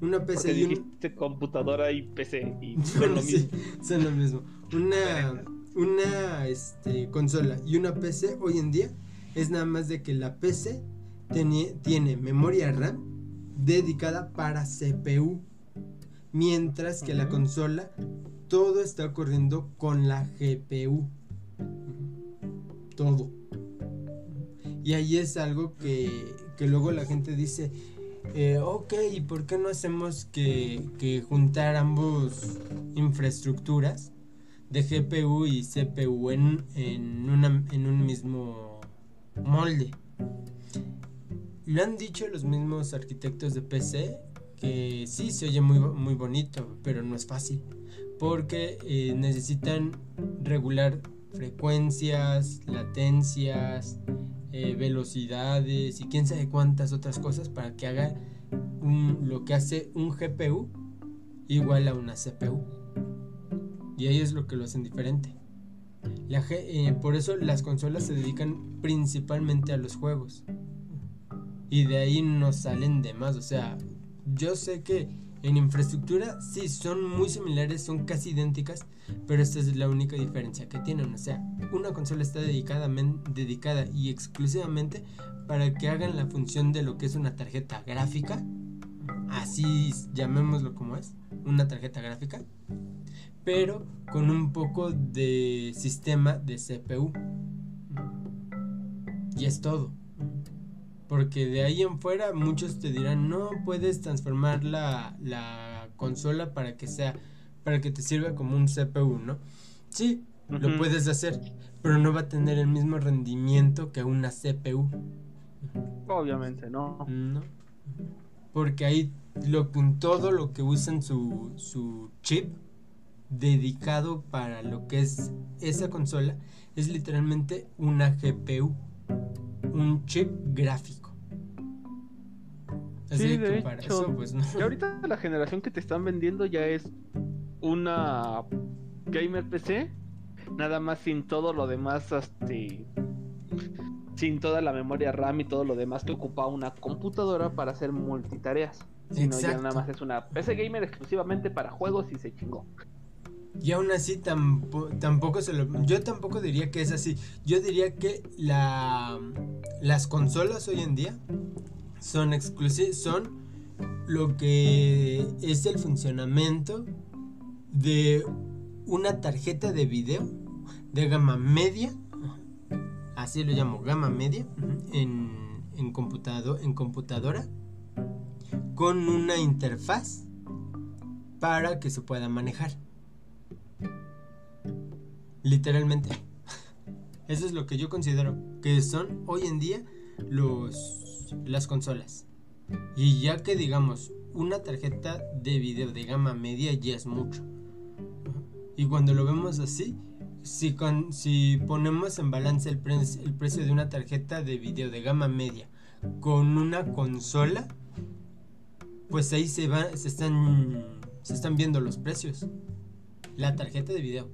una Porque PC y un, dijiste computadora y PC y son lo sí, mismo. son lo mismo. Una, una este, consola y una PC hoy en día es nada más de que la PC tiene, tiene memoria RAM dedicada para CPU. Mientras que la consola todo está ocurriendo con la GPU. Todo. Y ahí es algo que, que luego la gente dice, eh, ok, ¿y por qué no hacemos que, que juntar ambos infraestructuras de GPU y CPU en, en, una- en un mismo molde? Lo han dicho los mismos arquitectos de PC que sí se oye muy, muy bonito, pero no es fácil. Porque eh, necesitan regular frecuencias, latencias, eh, velocidades y quién sabe cuántas otras cosas para que haga un- lo que hace un GPU igual a una CPU. Y ahí es lo que lo hacen diferente. La eh, por eso las consolas se dedican principalmente a los juegos. Y de ahí no salen de más. O sea, yo sé que en infraestructura sí son muy similares, son casi idénticas, pero esta es la única diferencia que tienen. O sea, una consola está dedicada, dedicada y exclusivamente para que hagan la función de lo que es una tarjeta gráfica. Así llamémoslo como es, una tarjeta gráfica. Pero con un poco de sistema de CPU. Y es todo. Porque de ahí en fuera muchos te dirán, no puedes transformar la, la consola para que sea, para que te sirva como un CPU, ¿no? Sí, lo puedes hacer, pero no va a tener el mismo rendimiento que una CPU. Obviamente, no. No. Porque ahí lo, todo lo que usan su, su chip dedicado para lo que es esa consola es literalmente una GPU. Un chip gráfico. Así Sí, que de para hecho. eso, pues no. Y ahorita la generación que te están vendiendo ya es una gamer PC, nada más sin todo lo demás, este, sin toda la memoria RAM y todo lo demás que ocupa una computadora para hacer multitareas. Sino ya Exacto. nada más es una PC gamer exclusivamente para juegos y se chingó. Y aún así tampo- tampoco se lo... Yo tampoco diría que es así. Yo diría que la, las consolas hoy en día son exclusivas, son lo que es el funcionamiento de una tarjeta de video de gama media, así lo llamo, gama media, en, en, computado, en computadora, con una interfaz para que se pueda manejar. Literalmente. Eso es lo que yo considero que son hoy en día los las consolas. Y ya que digamos una tarjeta de video de gama media ya es mucho. Y cuando lo vemos así, si, con, si ponemos en balance el, el precio de una tarjeta de video de gama media con una consola, pues ahí se va, se están, se están viendo los precios. La tarjeta de video.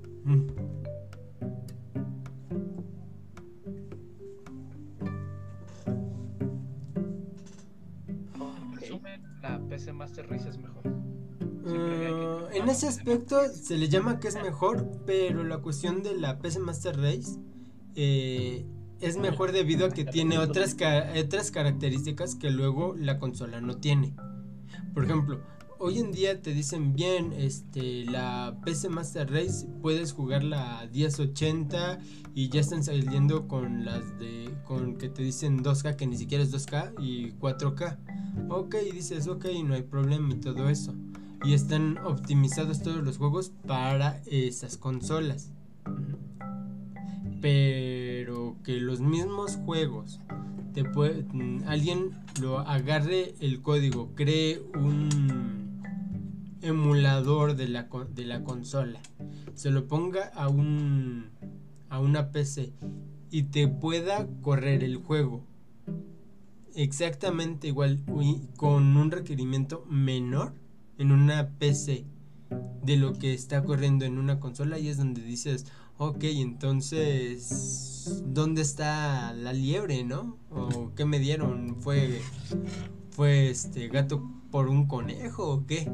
PC Master Race es mejor. Uh, que- en ese aspecto se le llama que es mejor, pero la cuestión de la PC Master Race eh, es mejor debido a que tiene otras, ca- otras características que luego la consola no tiene. Por ejemplo, hoy en día te dicen bien, este, la PC Master Race puedes jugarla a 1080 y ya están saliendo con las de, con que te dicen 2K que ni siquiera es 2K y 4K. Ok, dices, ok, no hay problema y todo eso. Y están optimizados todos los juegos para esas consolas. Pero que los mismos juegos te alguien lo agarre el código, cree un emulador de la, de la consola, se lo ponga a un a una PC y te pueda correr el juego exactamente igual con un requerimiento menor en una PC de lo que está corriendo en una consola y es donde dices, ok, entonces, ¿dónde está la liebre, no? ¿O qué me dieron? ¿Fue, fue este gato por un conejo o qué?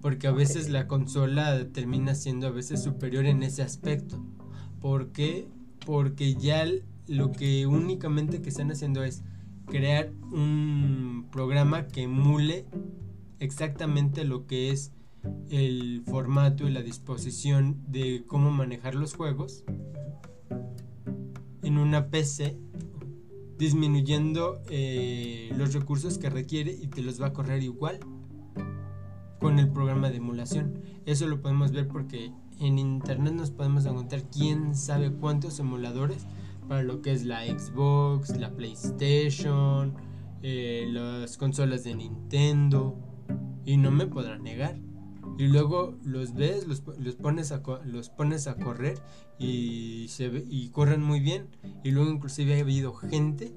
Porque a veces la consola termina siendo a veces superior en ese aspecto. ¿Por qué? Porque ya lo que únicamente que están haciendo es crear un programa que emule exactamente lo que es el formato y la disposición de cómo manejar los juegos en una PC disminuyendo eh, los recursos que requiere y te los va a correr igual con el programa de emulación. Eso lo podemos ver porque en internet nos podemos encontrar quién sabe cuántos emuladores para lo que es la Xbox, la PlayStation, eh, las consolas de Nintendo y no me podrán negar. Y luego los ves, los, los pones a los pones a correr y se y corren muy bien. Y luego inclusive ha habido gente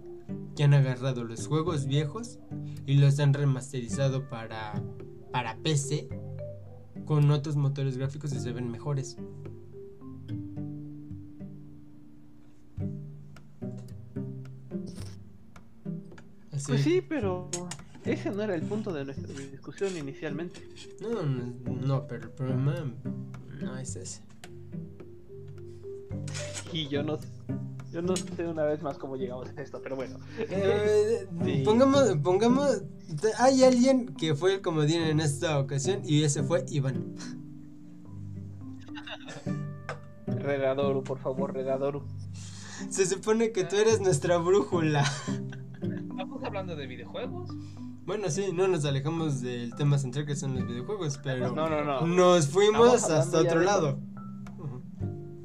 que han agarrado los juegos viejos y los han remasterizado para para PC con otros motores gráficos y se ven mejores. Así. Pues sí, pero ese no era el punto de nuestra discusión inicialmente. No, no, no, pero el problema no es ese. Y yo no, yo no sé una vez más cómo llegamos a esto, pero bueno. Eh, Sí. Pongamos, pongamos, hay alguien que fue el comodín en esta ocasión y ese fue Iván. Redadoru, por favor, Redadoru. Se supone que tú eres nuestra brújula. Estamos hablando de videojuegos. Bueno, sí, no nos alejamos del tema central que son los videojuegos, pero No, no, no. nos fuimos hasta otro lado.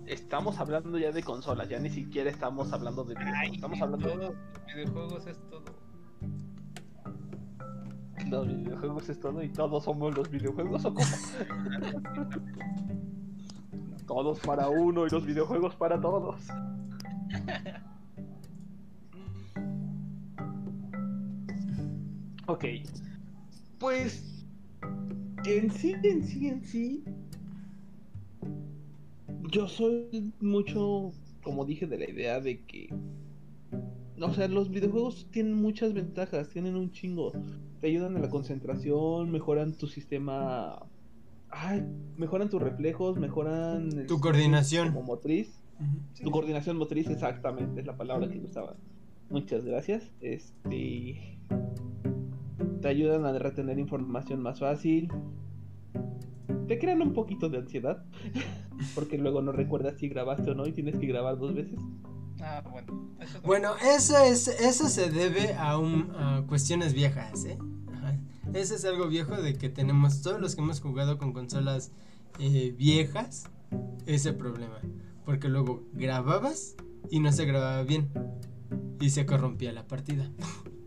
Estamos hablando ya de consolas, ya ni siquiera estamos hablando de videojuegos. Ay, Estamos hablando de videojuegos es todo. los videojuegos es todo y todos somos los videojuegos o cómo? todos para uno y los videojuegos para todos. Ok. Pues en sí, en sí, en sí. Yo soy mucho, como dije, de la idea de que. O sea, los videojuegos tienen muchas ventajas, tienen un chingo. Te ayudan a la concentración, mejoran tu sistema. Ay, mejoran tus reflejos, mejoran. el Tu coordinación. Como motriz. Tu coordinación motriz, exactamente, es la palabra que usaba. Muchas gracias. Este. Te ayudan a retener información más fácil. Te crean un poquito de ansiedad. Porque luego no recuerdas si grabaste o no y tienes que grabar dos veces. Ah, bueno. Eso Bueno, eso es, eso se debe a, un, a cuestiones viejas, ¿eh? Ajá. Eso es algo viejo de que tenemos todos los que hemos jugado con consolas eh, viejas ese problema, porque luego grababas y no se grababa bien y se corrompía la partida.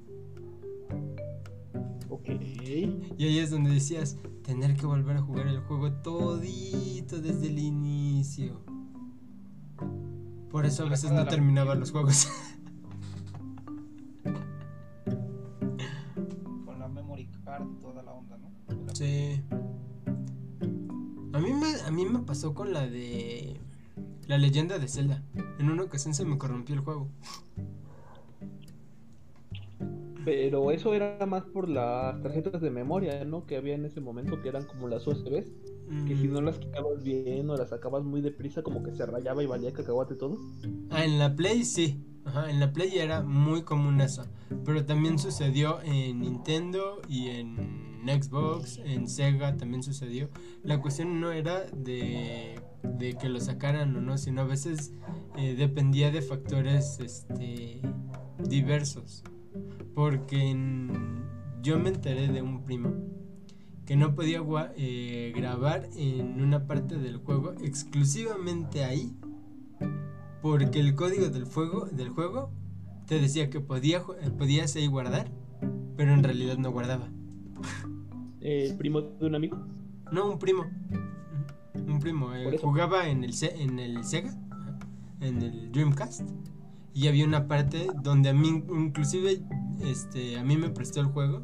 Ok. Y ahí es donde decías tener que volver a jugar el juego todito desde el inicio. Por eso a veces no terminaba los juegos. con la memory card y toda la onda, ¿no? Sí. A mí me, a mí me pasó con la de la leyenda de Zelda. En una ocasión se me corrompió el juego. Pero eso era más por las tarjetas de memoria, ¿no? Que había en ese momento, que eran como las USBs. Que si no Mm, las quitabas bien o las sacabas muy deprisa, como que se rayaba y valía cacahuate todo. Ah, en la Play sí. Ajá, en la Play era muy común eso. Pero también sucedió en Nintendo y en Xbox, en Sega también sucedió. La cuestión no era de, de que lo sacaran o no, sino a veces eh, dependía de factores este, diversos. Porque en- yo me enteré de un primo que no podía eh, grabar en una parte del juego exclusivamente ahí porque el código del fuego del juego te decía que podía eh, podías ahí guardar pero en realidad no guardaba. El primo de un amigo. no un primo. Un primo eh, jugaba en el Se- en el Sega en el Dreamcast y había una parte donde a mí inclusive este a mí me prestó el juego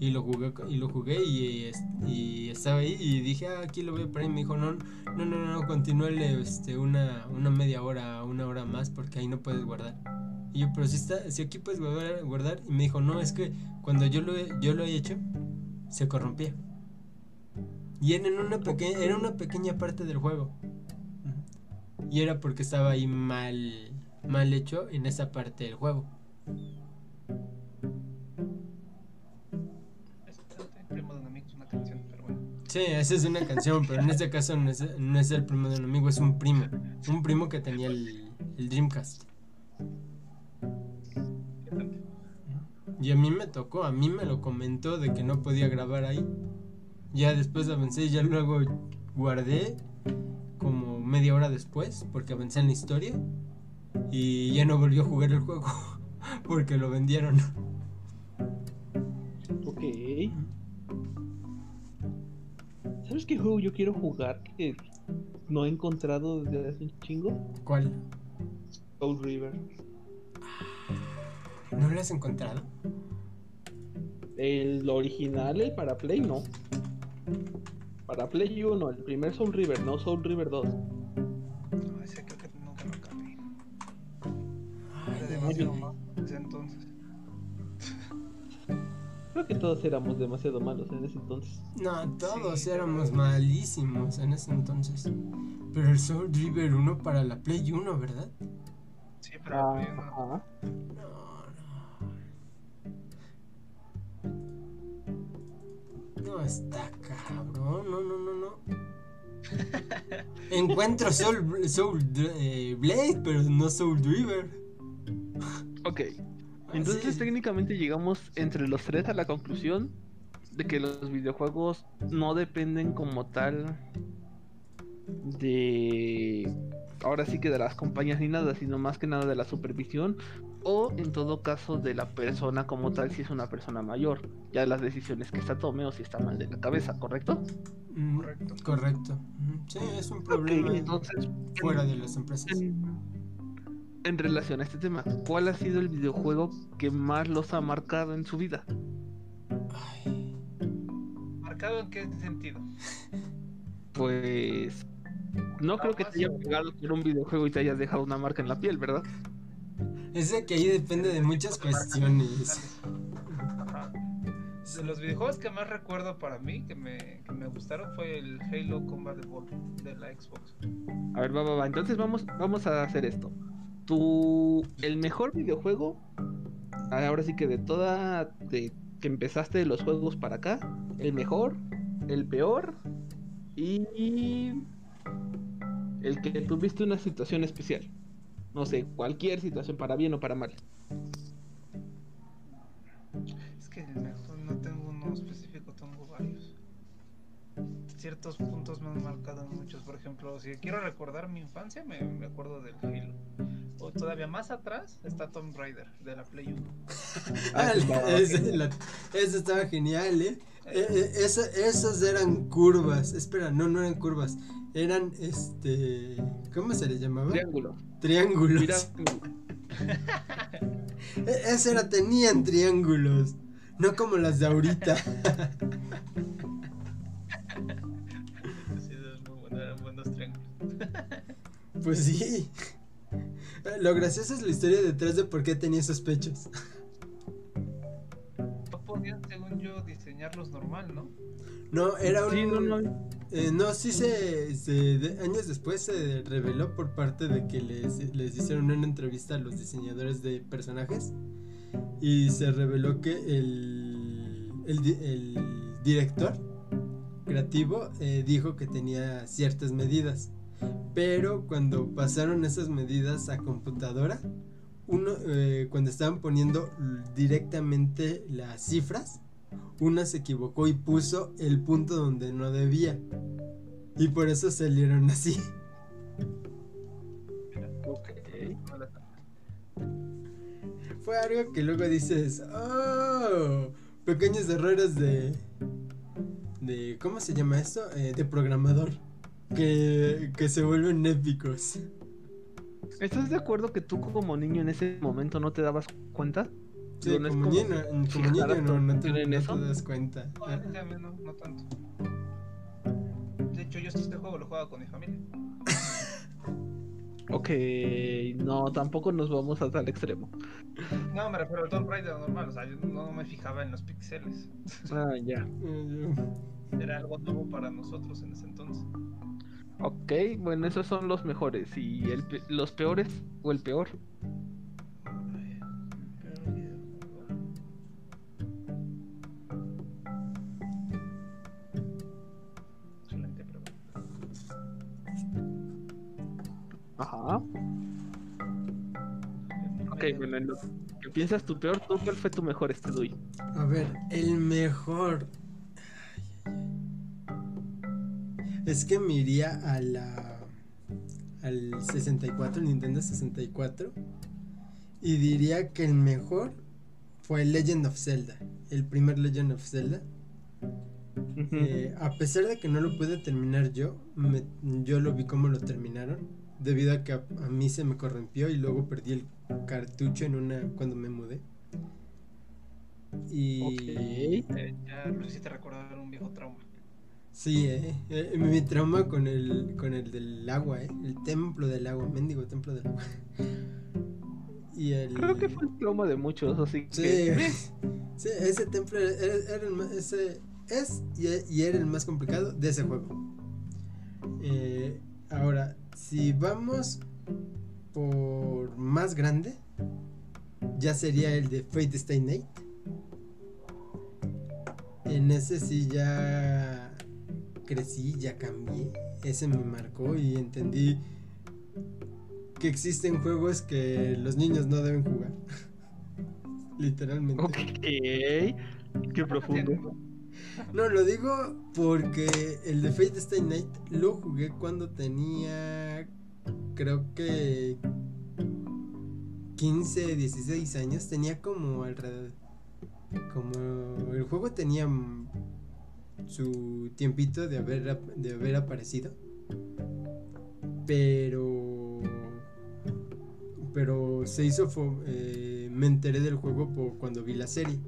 y lo jugué y lo jugué y, es- y estaba ahí y dije ah, aquí lo voy a poner y me dijo no no no no continúale este una una media hora una hora más porque ahí no puedes guardar y yo pero si está si aquí puedes guardar, guardar y me dijo no es que cuando yo lo yo lo he hecho se corrompía y era en una pequeña era una pequeña parte del juego. Y era porque estaba ahí mal mal hecho en esa parte del juego. Sí, esa es una canción, pero en este caso no es, no es el primo de un amigo, es un primo. Un primo que tenía el, el Dreamcast. Y a mí me tocó, a mí me lo comentó de que no podía grabar ahí. Ya después avancé y ya luego guardé como media hora después, porque avancé en la historia. Y ya no volvió a jugar el juego, porque lo vendieron. Ok. ¿Sabes qué juego yo quiero jugar que no he encontrado desde hace un chingo? ¿Cuál? Soul River. ¿No lo has encontrado? El original, el para Play, no. Para Play 1, el primer Soul River, no Soul River 2. No, ese que demasiado oye. malo desde entonces. Creo que todos éramos demasiado malos en ese entonces. No, todos Sí, éramos malísimos en ese entonces. Pero el Soul River 1 para la Play 1, ¿verdad? Sí, pero Play uno- Ajá. No, no. No está cabrón, no, no, no, no. Encuentro Soul, Soul eh, Blade, pero no Soul River. Ok. Entonces técnicamente llegamos entre los tres a la conclusión de que los videojuegos no dependen como tal de ahora sí que de las compañías ni nada, sino más que nada de la supervisión o en todo caso de la persona como tal si es una persona mayor, ya las decisiones que esta tome o si está mal de la cabeza, ¿correcto? Mm, Correcto. Correcto. Sí, es un problema entonces fuera de las empresas. en, en relación a este tema, ¿cuál ha sido el videojuego que más los ha marcado en su vida? Ay, ¿Marcado en qué sentido? Pues no creo que te haya pegado por un videojuego y te hayas dejado una marca en la piel, ¿verdad? es de que ahí depende de muchas cuestiones. Ajá. De los videojuegos que más recuerdo para mí, que me, que me gustaron, fue el Halo Combat Evolved de la Xbox. A ver, va, va, va. Entonces vamos, vamos a hacer esto. Tu el mejor videojuego, ahora sí que de toda de que empezaste los juegos para acá, el mejor, el peor y el que tuviste una situación especial. No sé, cualquier situación para bien o para mal. Es que el mejor Ciertos puntos me han marcado muchos. Por ejemplo, si quiero recordar mi infancia, me, me acuerdo del Halo. O todavía más atrás está Tomb Raider de la Play 1. Ah, ese, estaba genial, ¿eh? Eh, eh, esa- esas eran curvas. Espera, no, no eran curvas. Eran, este... ¿Cómo se les llamaba? Triángulo. Triángulos. Mira, E- Esa era, tenían triángulos. No como las de ahorita. Pues sí. Lo gracioso es la historia detrás de por qué tenía esos pechos. No podían, según yo, diseñarlos normal, ¿no? No, era un. sí, no, no. Eh, no, sí se, se de- años después se reveló por parte de que les, les hicieron una entrevista a los diseñadores de personajes y se reveló que el, el director creativo eh, dijo que tenía ciertas medidas, pero cuando pasaron esas medidas a computadora, uno, eh, cuando estaban poniendo directamente las cifras, una se equivocó y puso el punto donde no debía. Y por eso salieron así. Fue algo que luego dices, oh, pequeños errores de... de ¿Cómo se llama esto? Eh, de programador. Que, que se vuelven épicos. ¿Estás de acuerdo que tú como niño en ese momento no te dabas cuenta? Sí, no es como, niño, como niño no, no te, no te das cuenta. No, no, no tanto. De hecho, yo este juego lo jugaba con mi familia. Ok, no, tampoco nos vamos a tal extremo. No, me refiero al Tomb Raider normal, o sea, yo no me fijaba en los píxeles. Ah, ya. Era algo nuevo para nosotros en ese entonces. Ok, bueno, esos son los mejores. ¿Y el pe- los peores o el peor? Excelente pregunta. Ajá. Ok, bueno, en lo que piensas tu peor, ¿tú cuál fue tu mejor este Dui? A ver, el mejor. Es que me iría a la. al 64, el Nintendo 64. Y diría que el mejor fue Legend of Zelda. El primer Legend of Zelda. Eh, a pesar de que no lo pude terminar yo, me- yo lo vi como lo terminaron. Debido a que a, a mí se me corrompió y luego perdí el cartucho en una. cuando me mudé. Y. Ok. Eh, ya me hiciste recordar un viejo trauma. Sí, eh, eh, mi trauma con el, con el del agua, eh, el templo del agua, mendigo templo del agua. Y el... Creo que fue el trauma de muchos, así Sí, que... sí, ese templo era, era el más, ese es y, y era el más complicado de ese juego. Eh, ahora, si vamos por más grande, ya sería el de Fate Stay Night. En ese sí ya crecí, ya cambié. Ese me marcó y entendí que existen juegos que los niños no deben jugar. Literalmente. Ok, qué profundo. No, lo digo porque el de Fate Stay Night lo jugué cuando tenía, creo que 15, 16 años. Tenía como alrededor, como el juego tenía su tiempito de haber, de haber aparecido. Pero, pero se hizo, eh, me enteré del juego po- cuando vi la serie.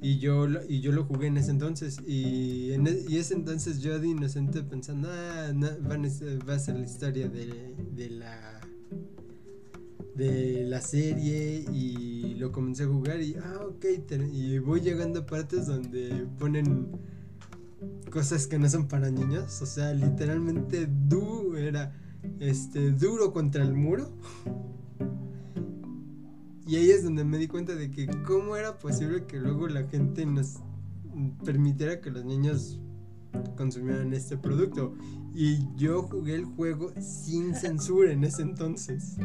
Y yo, y yo lo jugué en ese entonces. Y en e- y ese entonces yo de inocente pensando, ah, van a va a ser la historia de, de la de la serie y lo comencé a jugar y ah ok y voy llegando a partes donde ponen cosas que no son para niños o sea literalmente du era este duro contra el muro y ahí es donde me di cuenta de que cómo era posible que luego la gente nos permitiera que los niños consumieran este producto. Y yo jugué el juego sin censura en ese entonces.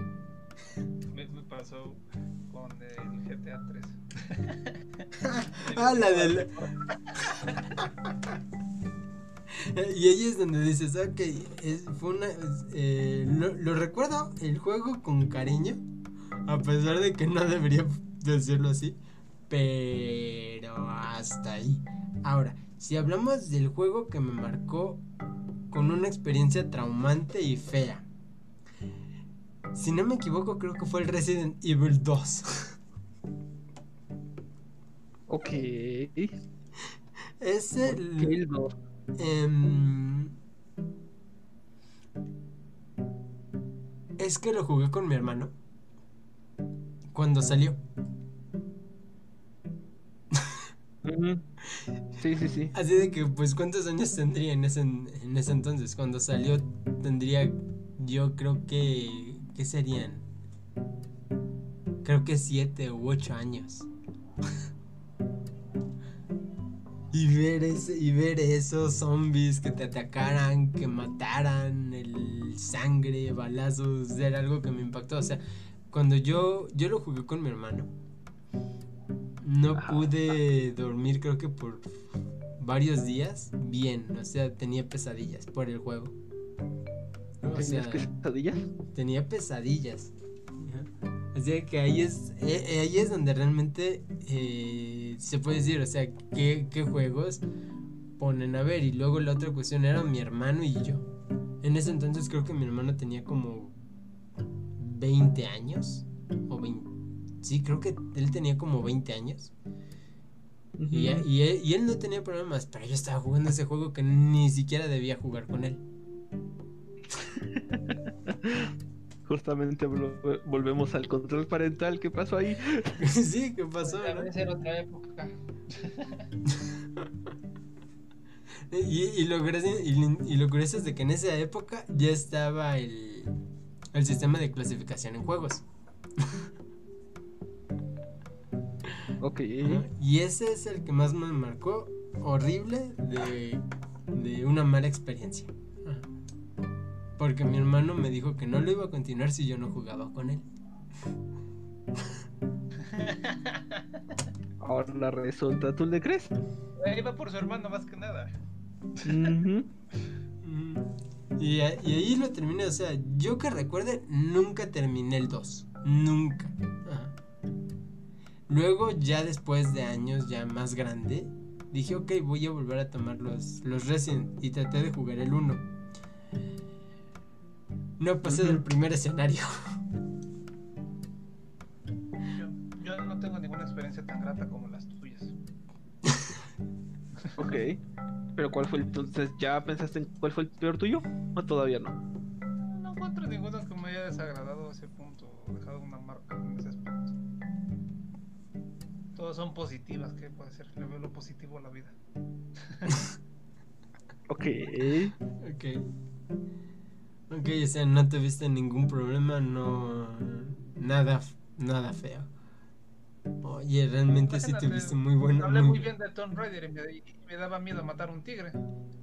Me, pasó con el GTA 3. ah, del... y ahí es donde dices, ok, es- fue una... eh, lo recuerdo el juego con cariño, a pesar de que no debería decirlo así, pero hasta ahí. Ahora, si hablamos del juego que me marcó con una experiencia traumante y fea, si no me equivoco, creo que fue el Resident Evil 2. Ok. Es ¿Por qué el... Em, es que lo jugué con mi hermano cuando salió. Ujú. Sí, sí, sí. Así de que, pues, ¿cuántos años tendría en ese, en ese entonces? Cuando salió, tendría, yo creo que, ¿qué serían? Creo que siete u ocho años. y, ver ese, y ver esos zombies que te atacaran, que mataran, el sangre, balazos, era algo que me impactó. O sea, cuando yo, yo lo jugué con mi hermano, no pude dormir creo que por varios días bien, o sea, tenía pesadillas por el juego. ¿No? O sea, ¿Tenías pesadillas? tenía pesadillas. Así que ahí es, eh, eh, ahí es donde realmente eh, se puede decir, o sea, qué, qué juegos ponen a ver. Y luego la otra cuestión era mi hermano y yo. En ese entonces creo que mi hermano tenía como 20 años. O 20. Sí, creo que él tenía como 20 años. Y, Ujú. y él, y él no tenía problemas, pero yo estaba jugando ese juego que ni siquiera debía jugar con él. Justamente vol- volvemos al control parental. ¿Qué pasó ahí? sí, ¿qué pasó? Vez era otra época. Y, y lo curioso, y, y lo curioso es de que en esa época ya estaba el, el sistema de clasificación en juegos. Ok. Y ese es el que más me marcó horrible de, de una mala experiencia. Porque mi hermano me dijo que no lo iba a continuar si yo no jugaba con él. Ahora resulta, ¿tú le crees? Ahí va por su hermano más que nada. Mm, Y, ahí lo terminé, o sea, yo que recuerde, nunca terminé el 2. Nunca. Ajá. Luego, ya después de años, ya más grande, dije, ok, voy a volver a tomar los, los Resident y traté de jugar el 1. No pasé del primer escenario. Yo, yo no tengo ninguna experiencia tan grata como las tuyas. Ok. Pero ¿cuál fue el- entonces? ¿Ya pensaste en cuál fue el peor tuyo? ¿O todavía no? No encuentro ninguno que me haya desagradado a ese punto o dejado una marca en ese aspecto. Todas son positivas, ¿qué puede ser? Le veo lo positivo a la vida. Ok. Ok. Ok, o sea, no tuviste ningún problema, no. Nada, nada feo. Oye, realmente sí Imagínate, tuviste muy bueno. Hablé muy- muy bien de Tomb Raider y me, y me daba miedo matar un tigre.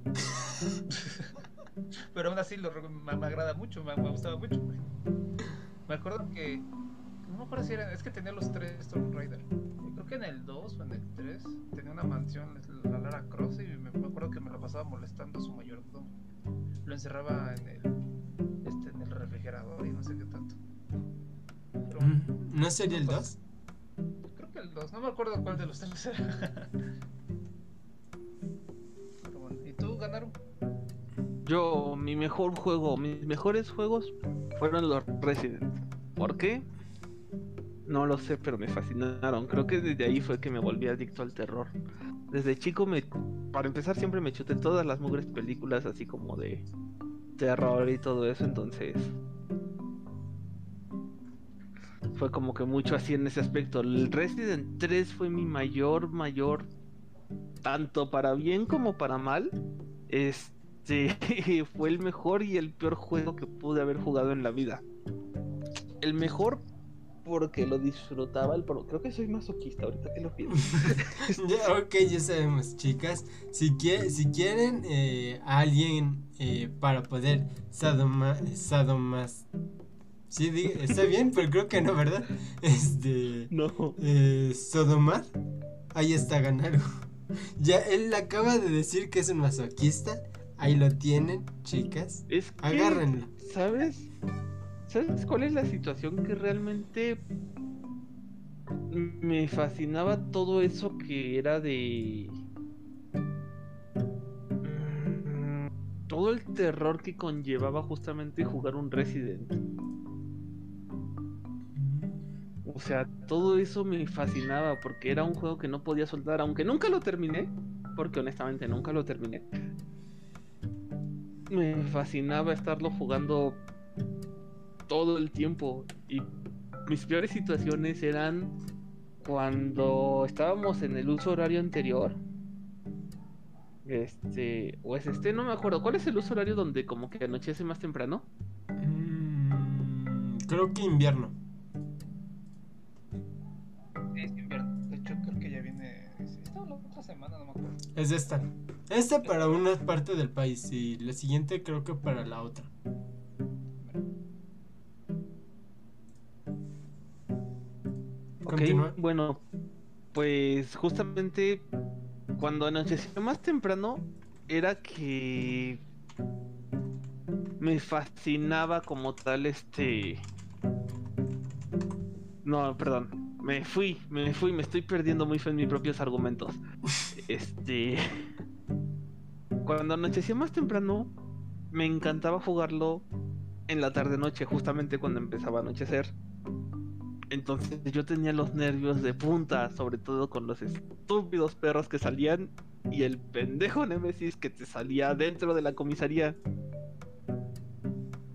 Pero aún así lo, me, me agrada mucho, me, me gustaba mucho. Me acuerdo que. No me acuerdo si era. Es que tenía los tres Tomb Raider. Creo que en el 2 o en el 3 tenía una mansión, la Lara Cross, y me, me acuerdo que me la pasaba molestando a su mayordomo. Lo encerraba en el, este, en el refrigerador y no sé qué tanto. Pero Mm, ¿No sería el 2? creo que el 2, no me acuerdo cuál de los tres era. Pero bueno, ¿y tú ganaron? Yo, mi mejor juego, mis mejores juegos fueron los Resident. ¿Por qué? No lo sé, pero me fascinaron. Creo que desde ahí fue que me volví adicto al terror. Desde chico me, para empezar siempre me chuté todas las mugres películas así como de terror y todo eso, entonces fue como que mucho así en ese aspecto. El Resident 3 fue mi mayor, mayor, tanto para bien como para mal. Este fue el mejor y el peor juego que pude haber jugado en la vida. El mejor porque lo disfrutaba, el pro- creo que soy masoquista ahorita que lo pienso. Ya, ok, ya sabemos, chicas. Si, si quieren eh, a alguien eh, para poder sadoma, sadomas... Sí, está bien, pero creo que no, ¿verdad? Este... No. eh, Sodomar, ahí está Ganaru. Ya él acaba de decir que es un masoquista. Ahí lo tienen, chicas. Es que, Agárrenlo. ¿Sabes? ¿Sabes cuál es la situación que realmente me fascinaba todo eso que era de Mm, todo el terror que conllevaba justamente jugar un Resident. O sea, todo eso me fascinaba porque era un juego que no podía soltar, aunque nunca lo terminé, porque honestamente nunca lo terminé. Me fascinaba estarlo jugando todo el tiempo y mis peores situaciones eran cuando estábamos en el uso horario anterior, este, o es este, no me acuerdo, ¿cuál es el uso horario donde como que anochece más temprano? Mm, creo que invierno. Sí, es invierno. De hecho, creo que ya viene. Esta la otra semana, no me acuerdo. Es esta. Esta para una parte del país y la siguiente creo que para la otra. Ok, Continúa. bueno, pues justamente cuando anochecía más temprano era que me fascinaba como tal este... No, perdón, me fui, me fui, me estoy perdiendo muy en mis propios argumentos. Este... Cuando anochecía más temprano, me encantaba jugarlo en la tarde-noche, justamente cuando empezaba a anochecer. Entonces yo tenía los nervios de punta, sobre todo con los estúpidos perros que salían y el pendejo Nemesis que te salía dentro de la comisaría.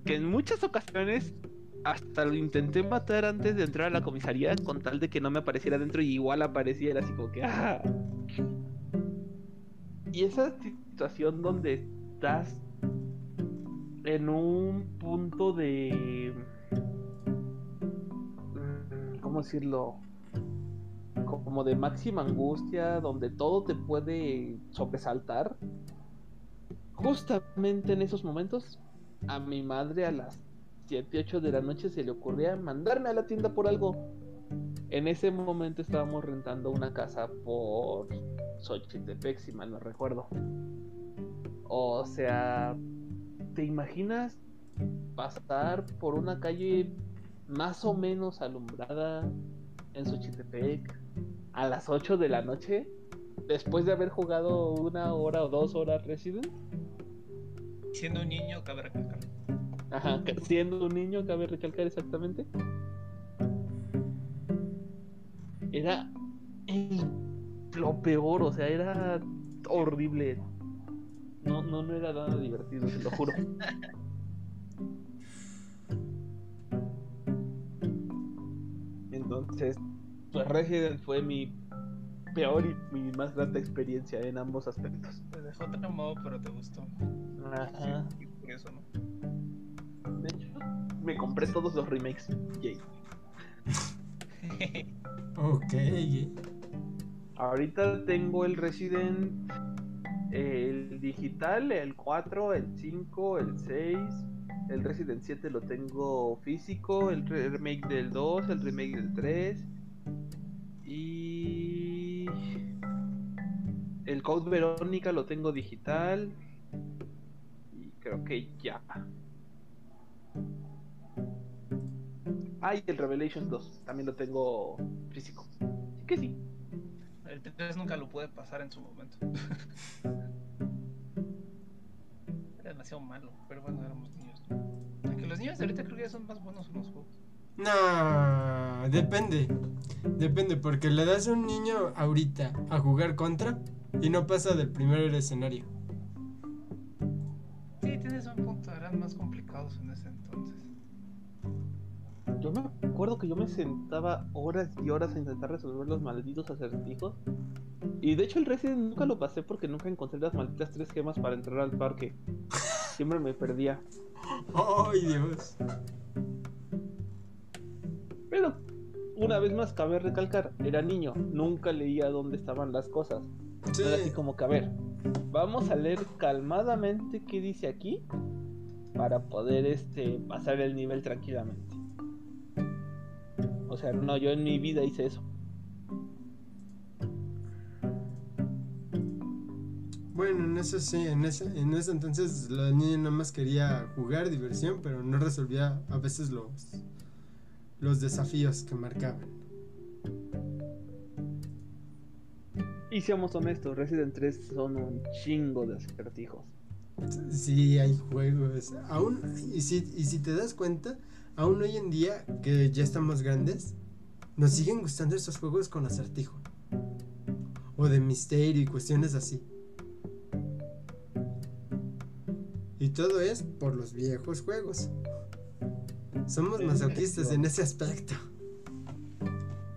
Que en muchas ocasiones hasta lo intenté matar antes de entrar a la comisaría con tal de que no me apareciera dentro y igual apareciera así como que... ¡ah! Y esa situación donde estás en un punto de... ¿Cómo decirlo? Como de máxima angustia, donde todo te puede sobresaltar. Justamente en esos momentos, a mi madre a las 7, 8 de la noche se le ocurría mandarme a la tienda por algo. En ese momento estábamos rentando una casa por Xochitepec, si mal no recuerdo. O sea, ¿te imaginas pasar por una calle más o menos alumbrada en Xochitepec a las 8 de la noche? Después de haber jugado una hora o dos horas Resident. Siendo un niño, cabe recalcar. Ajá, siendo un niño, cabe recalcar exactamente. Era lo peor, o sea, era horrible. No, no, no era nada divertido, te lo juro. Entonces, pues Resident fue mi peor y mi más grande experiencia en ambos aspectos. Te dejó traumado, pero te gustó. Ajá. Y por eso, ¿no? De hecho, me compré todos los remakes. Yay. Ok. Ahorita tengo el Resident, el digital, el 4, el 5, el 6. El Resident 7 lo tengo físico, el re- remake del 2, el remake del 3. Y el Code Verónica lo tengo digital. Y creo que ya. Ah, y el Revelations 2 también lo tengo físico. Así que sí. El 3 nunca lo pude pasar en su momento. Era demasiado malo, pero bueno, éramos. Aunque los niños de ahorita creo que ya son más buenos en los juegos. No, depende. Depende, porque le das a un niño ahorita a jugar contra y no pasa del primer escenario. Sí, tienes un punto, eran más complicados en ese entonces. Yo me acuerdo que yo me sentaba horas y horas a intentar resolver los malditos acertijos. Y de hecho el Resident nunca lo pasé porque nunca encontré las malditas tres gemas para entrar al parque. Siempre me perdía. ¡Ay, Dios! Pero una vez más cabe recalcar, era niño, nunca leía dónde estaban las cosas. Sí. Era así como que, a ver, vamos a leer calmadamente qué dice aquí para poder este pasar el nivel tranquilamente. O sea, no, yo en mi vida hice eso. Bueno, en eso sí, en ese, en ese entonces la niña nada más quería jugar, diversión, pero no resolvía a veces los, los desafíos que marcaban. Y seamos honestos, Resident 3 son un chingo de acertijos. Sí, hay juegos. Aún, y si, y si te das cuenta, aún hoy en día, que ya estamos grandes, nos siguen gustando estos juegos con acertijo. O de misterio y cuestiones así. Y todo es por los viejos juegos. Somos masoquistas en ese aspecto.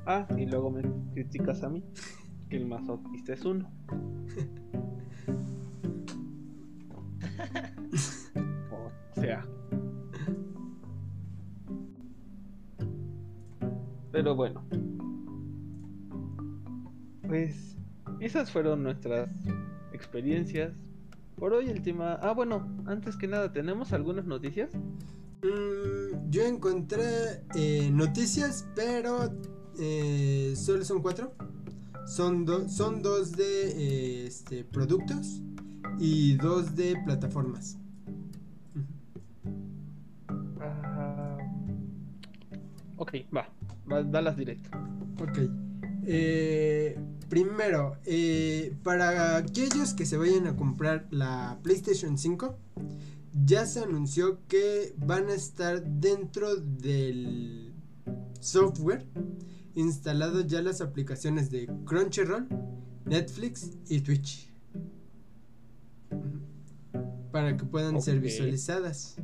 Ah, y luego me criticas a mí. Que el masoquista es uno. o sea. Pero bueno. Pues esas fueron nuestras experiencias. Por hoy el tema... Ah, bueno, antes que nada, ¿tenemos algunas noticias? Mm, yo encontré eh, noticias, pero eh, solo son cuatro. Son, dos son dos de eh, este, productos y dos de plataformas. Ah, ok, va, va, dalas directo. Ok. Eh, primero, eh, para aquellos que se vayan a comprar la PlayStation 5, ya se anunció que van a estar dentro del software instalados ya las aplicaciones de Crunchyroll, Netflix y Twitch. Para que puedan ser visualizadas.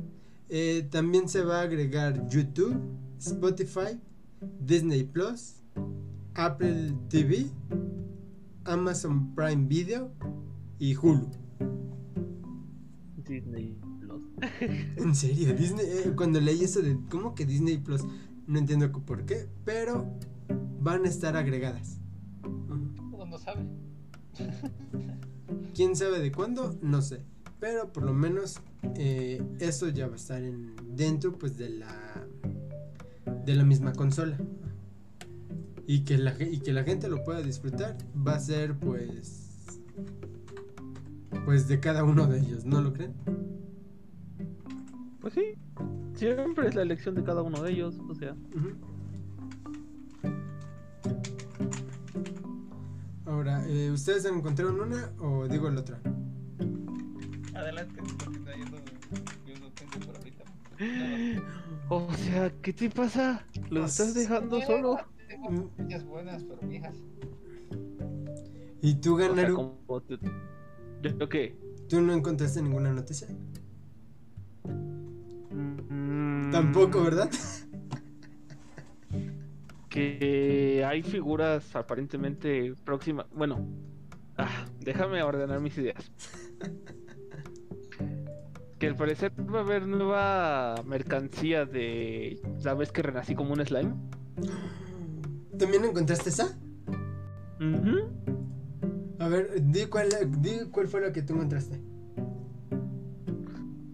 Eh, también se va a agregar YouTube, Spotify, Disney Plus, Apple TV, Amazon Prime Video y Hulu. Disney Plus. En serio, Disney, eh, cuando leí eso de cómo que Disney Plus, no entiendo por qué, pero van a estar agregadas. Uno no sabe. ¿Quién sabe de cuándo? No sé. Pero por lo menos eh, eso ya va a estar en, dentro pues de la de la misma consola. Y que, la, y que la gente lo pueda disfrutar va a ser pues pues de cada uno de ellos, ¿no lo creen? Pues sí, siempre es la elección de cada uno de ellos, o sea. Ahora, eh, ¿ustedes encontraron una o digo la otra? Adelante, continúa, yo no, yo no tengo por ahorita. O sea, ¿qué te pasa? ¿Lo Pues, estás dejando solo? Mm. muchas buenas, pero viejas. ¿Y tú, O sea, Ganaru? como tú- ¿Yo, yo qué? ¿Tú no encontraste ninguna noticia? Mm, Tampoco, ¿verdad? Que hay figuras aparentemente próximas. Bueno, ah, déjame ordenar mis ideas. Que al parecer va a haber nueva mercancía de. ¿Sabes que renací como un slime? ¿También encontraste esa? Ujú. A ver, di cuál, di cuál fue la que tú encontraste.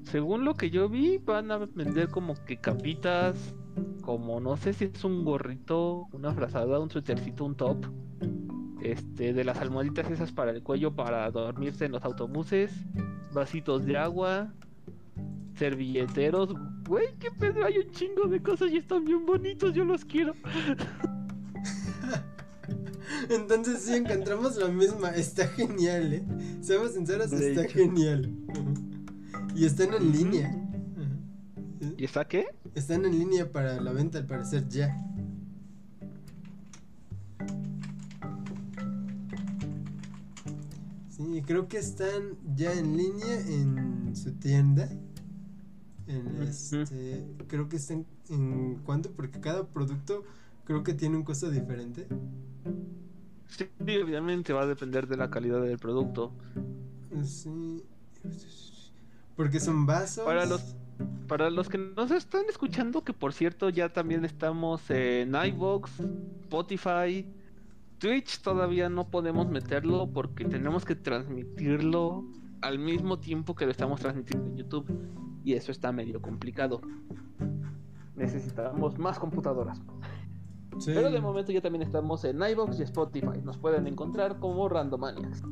Según lo que yo vi, van a vender como que capitas, como no sé si es un gorrito, una frazada, un suétercito, un top. Este, de las almohaditas esas para el cuello para dormirse en los autobuses, vasitos de agua, servilleteros. Güey, qué pedo, hay un chingo de cosas y están bien bonitos, yo los quiero. Entonces sí encontramos la misma. Está genial, ¿eh? Seamos sinceros, De está hecho. genial. Y están en línea. ¿Y está qué? Están en línea para la venta, al parecer, ya. Sí, creo que están ya en línea en su tienda. En este, creo que están en cuánto, porque cada producto creo que tiene un costo diferente. Sí, obviamente va a depender de la calidad del producto. Sí. Porque son vasos. Para los- Para los que nos están escuchando, que por cierto ya también estamos en iVoox, Spotify, Twitch todavía no podemos meterlo porque tenemos que transmitirlo al mismo tiempo que lo estamos transmitiendo en YouTube y eso está medio complicado. Necesitamos más computadoras. Sí. Pero de momento ya también estamos en iVoox y Spotify. Nos pueden encontrar como Randomaniacs.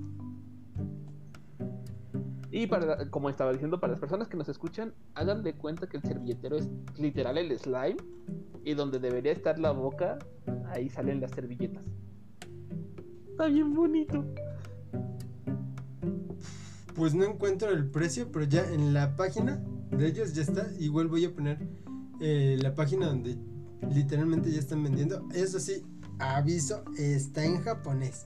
Y para, como estaba diciendo, para las personas que nos escuchan, hagan de cuenta que el servilletero es literal el slime. Y donde debería estar la boca, ahí salen las servilletas. Está bien bonito. Pues no encuentro el precio, pero ya en la página de ellos ya está. Igual voy a poner eh, la página donde literalmente ya están vendiendo. Eso sí, aviso, está en japonés.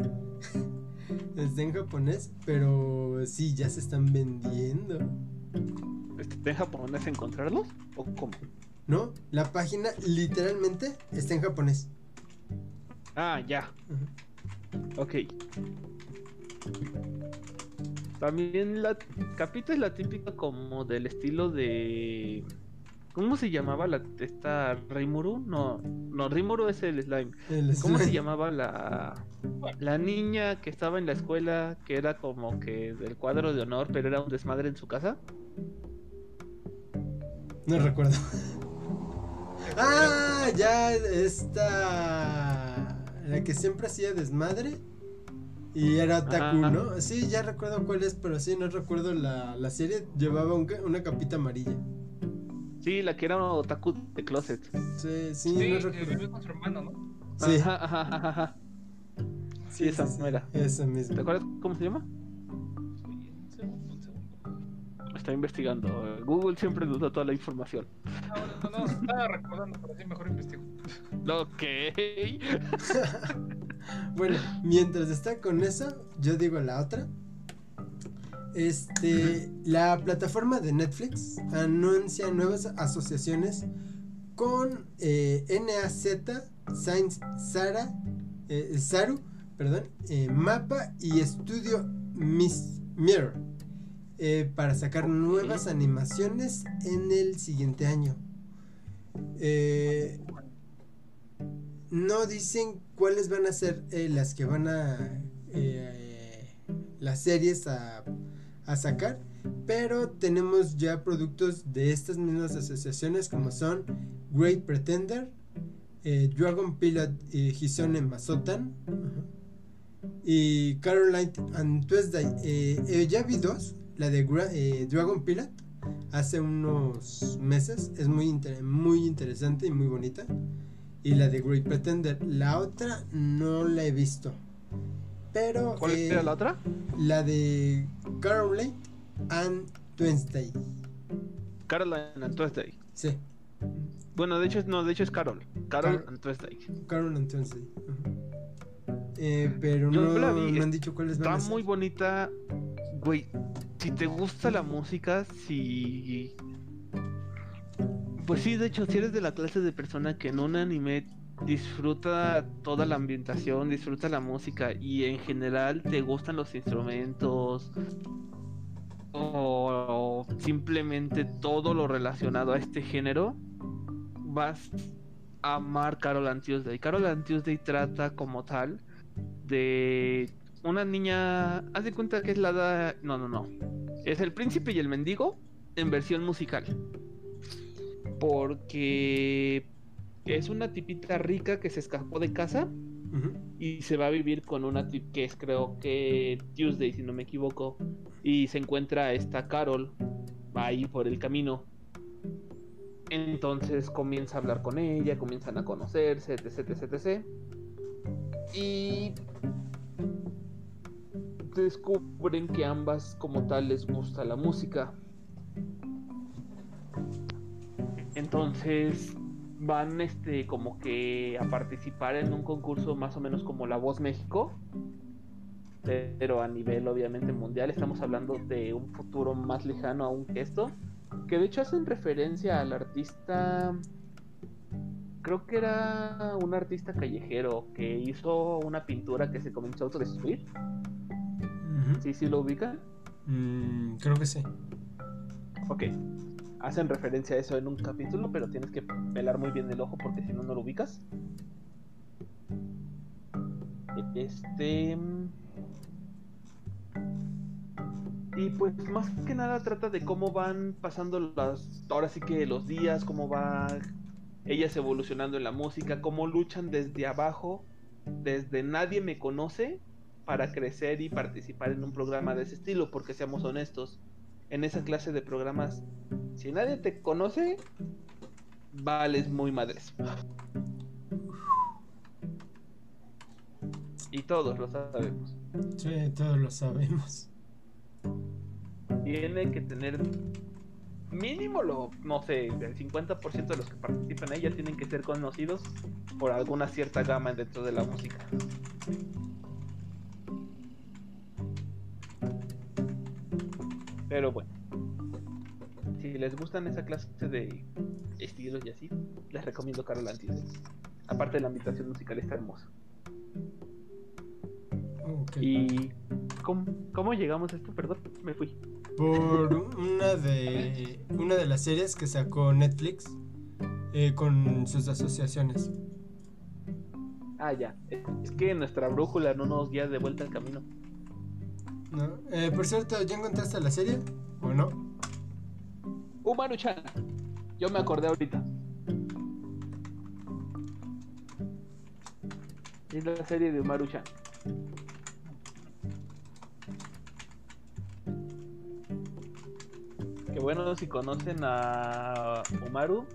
está en japonés, pero sí, ya se están vendiendo. ¿Está en japonés encontrarlos? ¿O cómo? ¿No? La página literalmente está en japonés. Ah, ya. Ujú. Ok. También la Capita es la típica como del estilo de. ¿Cómo se llamaba la esta Rimuru? No, no, Rimuru es el slime. El ¿Cómo se llamaba la la niña que estaba en la escuela que era como que del cuadro de honor, pero era un desmadre en su casa? No recuerdo. Ah, ya, esta. La que siempre hacía desmadre. Y era otaku, Ajá. ¿no? Sí, ya recuerdo cuál es, pero sí, no recuerdo la, la serie. Llevaba un una capita amarilla. Sí, la que era otaku de closet. Sí, sí, Sí, no vive con su hermano, ¿no? Sí, Ajá, ajá, ajá. Sí, esa mera. Esa ¿Te misma. acuerdas cómo se llama? Sí, un segundo, un segundo. Está investigando. Google siempre nos da toda la información. Ah, no, no, no, estaba recordando, pero sí, mejor investigo. Ok. Bueno, mientras está con eso, yo digo la otra. Este, la plataforma de Netflix anuncia nuevas asociaciones con eh, NAZ, Science Sara, eh, Saru, perdón, eh, Mapa y Estudio Miss Mirror para sacar nuevas animaciones en el siguiente año. No dicen cuáles van a ser las que van a las series a, a sacar pero tenemos ya productos de estas mismas asociaciones como son Great Pretender eh, Dragon Pilot y Hisone Masotan ajá, y Caroline and Tuesday eh, eh, ya vi dos la de Gra- Dragon Pilot hace unos meses es muy, inter- muy interesante y muy bonita y la de Great Pretender. La otra no la he visto. Pero. ¿Cuál eh, era la otra? La de Caroline and Wednesday. Caroline and Tuesday. Sí, Bueno, de hecho, es- no, de hecho es Carol. Carol Car- and Tuesday. Caroline and Wednesday. Eh, pero Yo no la vi, me han dicho cuáles van Está a ser. muy bonita. Güey, si te gusta la música, si. Pues sí, de hecho, si eres de la clase de persona que en un anime disfruta toda la ambientación, disfruta la música y en general te gustan los instrumentos o simplemente todo lo relacionado a este género, vas a amar Carol and Tuesday. Carol and Tuesday trata como tal de una niña. Haz de cuenta que es la. da- No, no, no. Es el príncipe y el mendigo en versión musical. Porque es una tipita rica que se escapó de casa y se va a vivir con una tip que es creo que Tuesday, si no me equivoco. Y se encuentra esta Carol ahí por el camino. Entonces comienza a hablar con ella, comienzan a conocerse, etc, etc, etc. Y descubren que ambas como tal les gusta la música. Entonces van este como que a participar en un concurso más o menos como La Voz México. Pero a nivel obviamente mundial estamos hablando de un futuro más lejano aún que esto. Que de hecho hacen referencia al artista creo que era un artista callejero que hizo una pintura que se comenzó a autodestruir. Ujú. Sí, sí lo ubican. Mm, creo que sí. Ok. Hacen referencia a eso en un capítulo, pero tienes que pelar muy bien el ojo porque si no, no lo ubicas. Este. Y pues más que nada trata de cómo van pasando las. Ahora sí que los días, cómo va ellas evolucionando en la música, cómo luchan desde abajo, desde nadie me conoce, para crecer y participar en un programa de ese estilo, porque seamos honestos, en esa clase de programas, si nadie te conoce, vales muy madres. Y todos lo sabemos. Sí, todos lo sabemos. Tiene que tener mínimo lo, no sé, el 50% de los que participan ahí ya tienen que ser conocidos por alguna cierta gama dentro de la música. Pero bueno, si les gustan esa clase de estilos y así, les recomiendo Carol Antilles. Aparte la ambientación musical está hermosa. Ok. ¿Y cómo, cómo llegamos a esto? Perdón, me fui. Por una de una de las series que sacó Netflix eh, con sus asociaciones. Ah, ya. Es que nuestra brújula no nos guía de vuelta al camino. ¿No? Eh, por cierto, ¿ya encontraste la serie? ¿O no? Umaru-chan. Yo me acordé ahorita. Es la serie de Umaru-chan. Que bueno, si conocen a Umaru,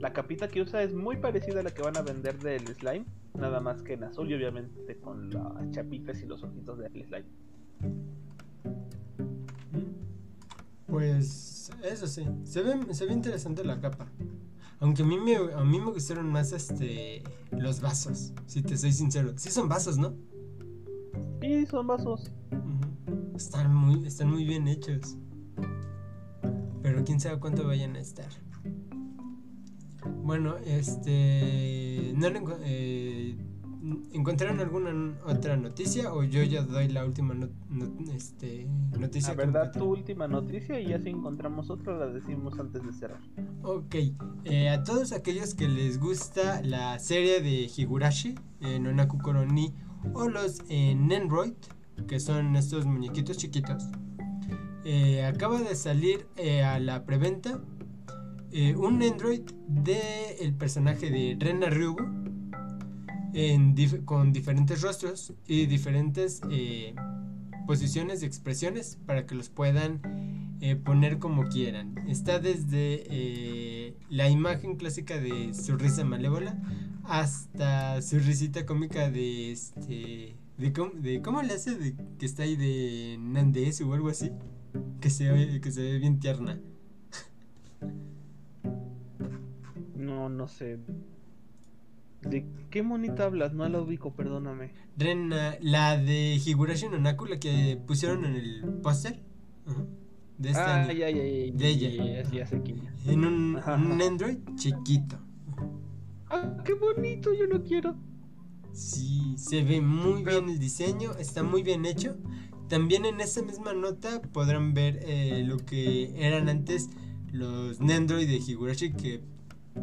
la capita que usa es muy parecida a la que van a vender del slime, nada más que en azul y obviamente con las chapitas y los ojitos del slime. Pues eso sí, se ve, se ve interesante la capa. Aunque a mí me, a mí me gustaron más este los vasos, si te soy sincero. Sí son vasos, ¿no? Y son vasos. Están muy, están muy bien hechos. Pero quién sabe cuánto vayan a estar. Bueno, este. ¿no eh, ¿Encontraron alguna otra noticia? O yo ya doy la última no- no- este, noticia. La verdad, tu última noticia y ya si encontramos otra la decimos antes de cerrar. Ok, eh, a todos aquellos que les gusta la serie de Higurashi, eh, Nonaku Koroni, o los eh, Nendroid, que son estos muñequitos chiquitos, eh, acaba de salir eh, a la preventa un Nendroid de el personaje de Rena Ryugu con diferentes rostros y diferentes eh, posiciones y expresiones para que los puedan eh, poner como quieran. Está desde eh, la imagen clásica de su risa malévola hasta su risita cómica de este. De cómo, de cómo le hace de que está ahí de Nandes o algo así. Que se, oye- que se ve bien tierna. No, no sé. ¿De qué monita hablas? No la ubico, perdóname. Rena, la de Higurashi no Naku, la que pusieron en el póster. De este Ah, ya, ya, ya. De ella. Ya, ya. En un, un. Android chiquito. Ah, qué bonito, yo lo quiero. Sí, se ve muy Pero- bien el diseño, está muy bien hecho. También en esa misma nota podrán ver eh, lo que eran antes los Nendroid de Higurashi, que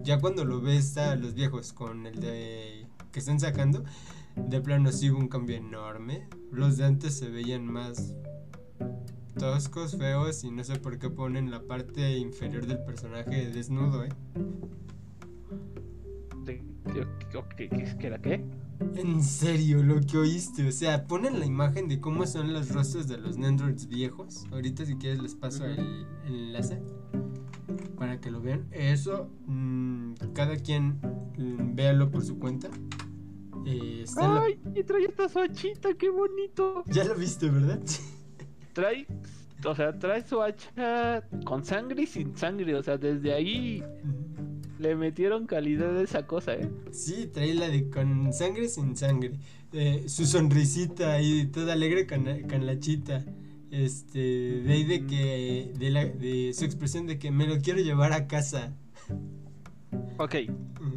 ya cuando lo ves a los viejos con el de que están sacando, de plano sí hubo un cambio enorme. Los de antes se veían más toscos, feos y no sé por qué ponen la parte inferior del personaje desnudo, ¿eh? ¿Qué, era qué? En serio, lo que oíste, o sea, ponen la imagen de cómo son los rostros de los Nendroids viejos. Ahorita si quieres les paso el enlace para que lo vean. Eso, mm, cada quien mm, véalo por su cuenta. Eh, la- ¡Ay! Y trae esta hachita, qué bonito. Ya lo viste, ¿verdad? Trae, o sea, trae su hacha con sangre y sin sangre. O sea, desde ahí le metieron calidad a esa cosa, ¿eh? Sí, trae la de con sangre sin sangre. Eh, su sonrisita ahí, toda alegre con la chita. Este, de ahí de que, de, la, de su expresión de que me lo quiero llevar a casa. Ok,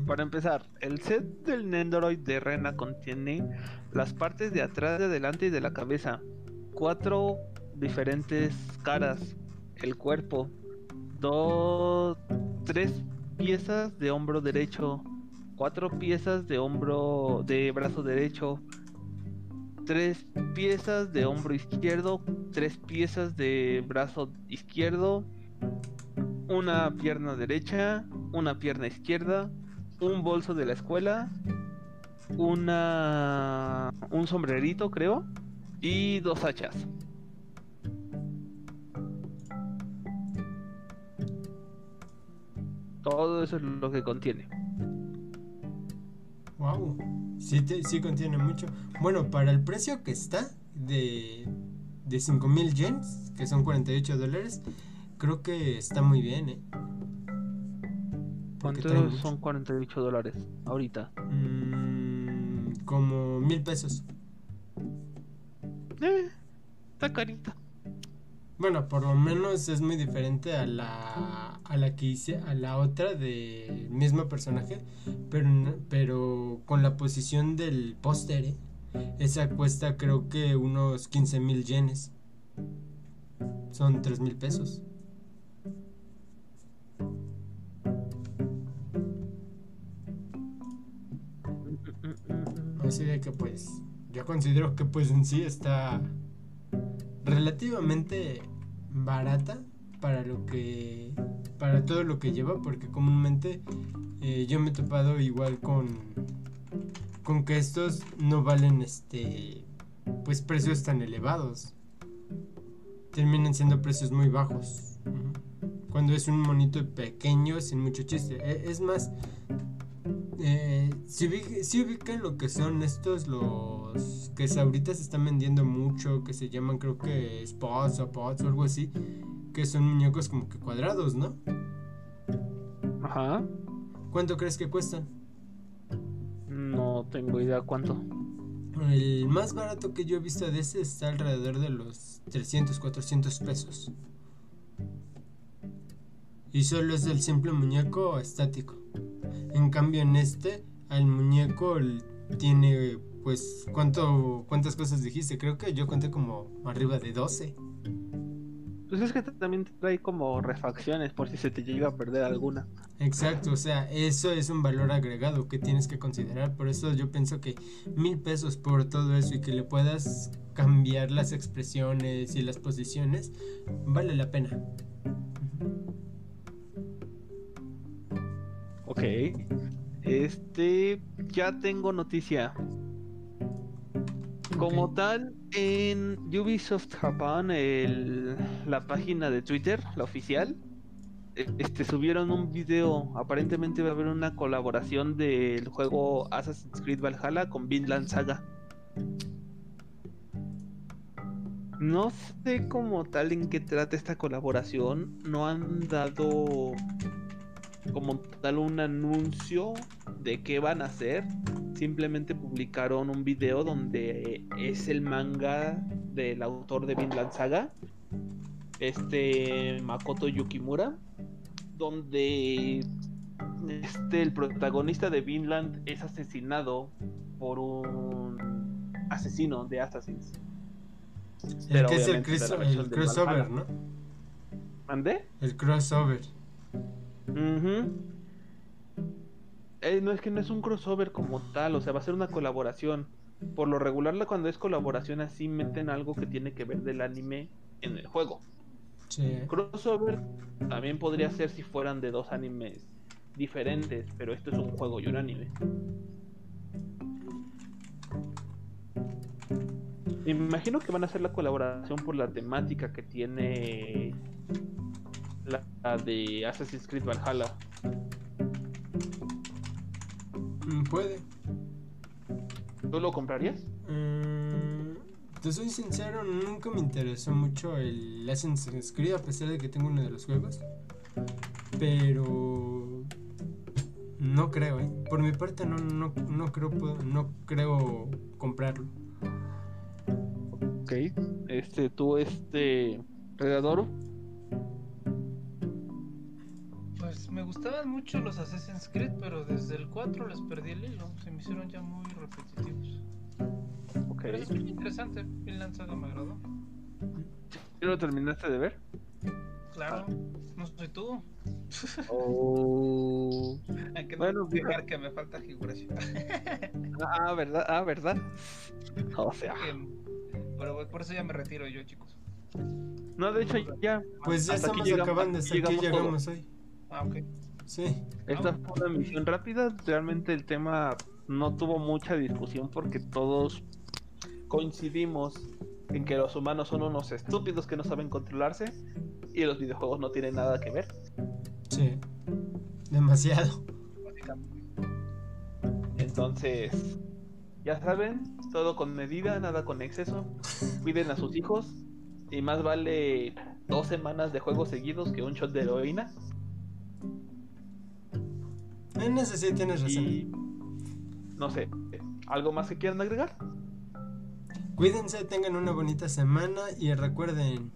para empezar, el set del Nendoroid de Rena contiene las partes de atrás, de adelante y de la cabeza. Cuatro diferentes caras, el cuerpo, dos, tres piezas de hombro derecho, cuatro piezas de hombro de brazo derecho, tres piezas de hombro izquierdo, tres piezas de brazo izquierdo, una pierna derecha, una pierna izquierda, un bolso de la escuela, una un sombrerito, creo, y dos hachas. Todo eso es lo que contiene. Wow, sí, te- sí contiene mucho. Bueno, para el precio que está de, de 5000 yens, que son 48 dólares, creo que está muy bien, ¿eh? Porque ¿Cuántos son 48 dólares ahorita? Mm, como mil pesos. Eh, está carita. Bueno, por lo menos es muy diferente a la, a la que hice, a la otra del mismo personaje, pero, pero con la posición del póster, ¿eh? Esa cuesta creo que unos 15 mil yenes. Son 3 mil pesos. Así de que pues yo considero que pues en sí está relativamente barata para lo que para todo lo que lleva porque comúnmente eh, yo me he topado igual con con que estos no valen este pues precios tan elevados. Terminan siendo precios muy bajos. Cuando es un monito pequeño sin mucho chiste. E, es más eh, si, ubican lo que son estos los que ahorita se están vendiendo mucho que se llaman creo que spots o pots o algo así que son muñecos como que cuadrados, ¿no? Ajá. ¿Cuánto crees que cuestan? No tengo idea cuánto. El más barato que yo he visto de ese está alrededor de los 300, 400 pesos. Y solo es el simple muñeco estático. En cambio en este, el muñeco tiene pues cuánto cuántas cosas dijiste, creo que yo conté como arriba de 12. Pues es que también trae como refacciones por si se te llega a perder alguna. Exacto, o sea, eso es un valor agregado que tienes que considerar. Por eso yo pienso que mil pesos por todo eso y que le puedas cambiar las expresiones y las posiciones, vale la pena. Ok. Este, ya tengo noticia. Como tal, en Ubisoft Japan, la página de Twitter, la oficial, e, este, subieron un video. Aparentemente va a haber una colaboración del juego Assassin's Creed Valhalla con Vinland Saga. No sé como tal en qué trata esta colaboración. No han dado como tal un anuncio de qué van a hacer. Simplemente publicaron un video donde es el manga del autor de Vinland Saga, este Makoto Yukimura, donde este el protagonista de Vinland es asesinado por un asesino de Assassins. El que es el, crossover, ¿no? ¿Mandé? El crossover. Eh, no es que no es un crossover como tal, o sea, va a ser una colaboración. Por lo regular, cuando es colaboración así, meten algo que tiene que ver del anime en el juego. Crossover también podría ser si fueran de dos animes diferentes, pero esto es un juego y un anime. Me imagino que van a hacer la colaboración por la temática que tiene la de Assassin's Creed Valhalla. Mm, puede. ¿Tú lo comprarías? Mm, te soy sincero, nunca me interesó mucho el Assassin's Creed a pesar de que tengo uno de los juegos. Pero no creo, ¿eh? Por mi parte no, no, no creo no creo comprarlo. Ok, este, tú, este, Redador, me gustaban mucho los Assassin's Creed, pero desde el 4 les perdí el hilo. Se me hicieron ya muy repetitivos. Ok. Pero es muy interesante. Bien lanzado me agradó. ¿Y lo terminaste de ver? Claro, no soy tú. Oh. Hay bueno, fijar que me falta figuración. ah, verdad, ah, verdad. O sea. Pero por eso ya me retiro yo, chicos. No, de hecho ya. Pues ya estamos acabando, hasta aquí llegamos hoy. Ah, ok. Sí. Esta fue una misión rápida. Realmente el tema no tuvo mucha discusión porque todos coincidimos en que los humanos son unos estúpidos que no saben controlarse y los videojuegos no tienen nada que ver. Sí. Demasiado. Entonces, ya saben, todo con medida, nada con exceso. Cuiden a sus hijos y más vale dos semanas de juegos seguidos que un shot de heroína. En ese sí tienes razón. no sé, ¿algo más que quieran agregar? Cuídense, tengan una bonita semana y recuerden,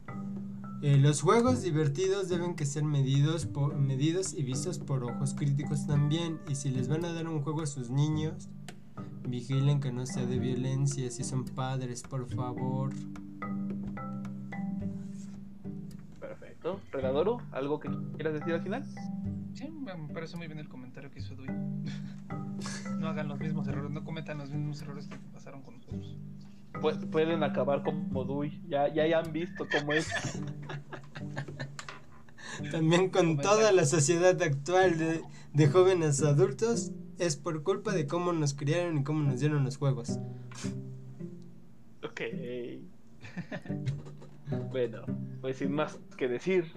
eh, los juegos divertidos deben que ser medidos, por, medidos y vistos por ojos críticos también. Y si les van a dar un juego a sus niños, Vigilen que no sea de violencia. Si son padres, por favor. Perfecto. Regadoro, ¿algo que quieras decir al final? Sí, me me parece muy bien el comentario que hizo Dui. No hagan los mismos errores, no cometan los mismos errores que pasaron con nosotros. Pu- pueden acabar como Dui. Ya, ya, ya han visto cómo es. También con toda la sociedad actual de, de jóvenes adultos es por culpa de cómo nos criaron y cómo nos dieron los juegos. Ok. Bueno, pues sin más que decir,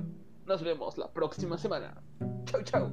nos vemos la próxima semana. Chau, chau.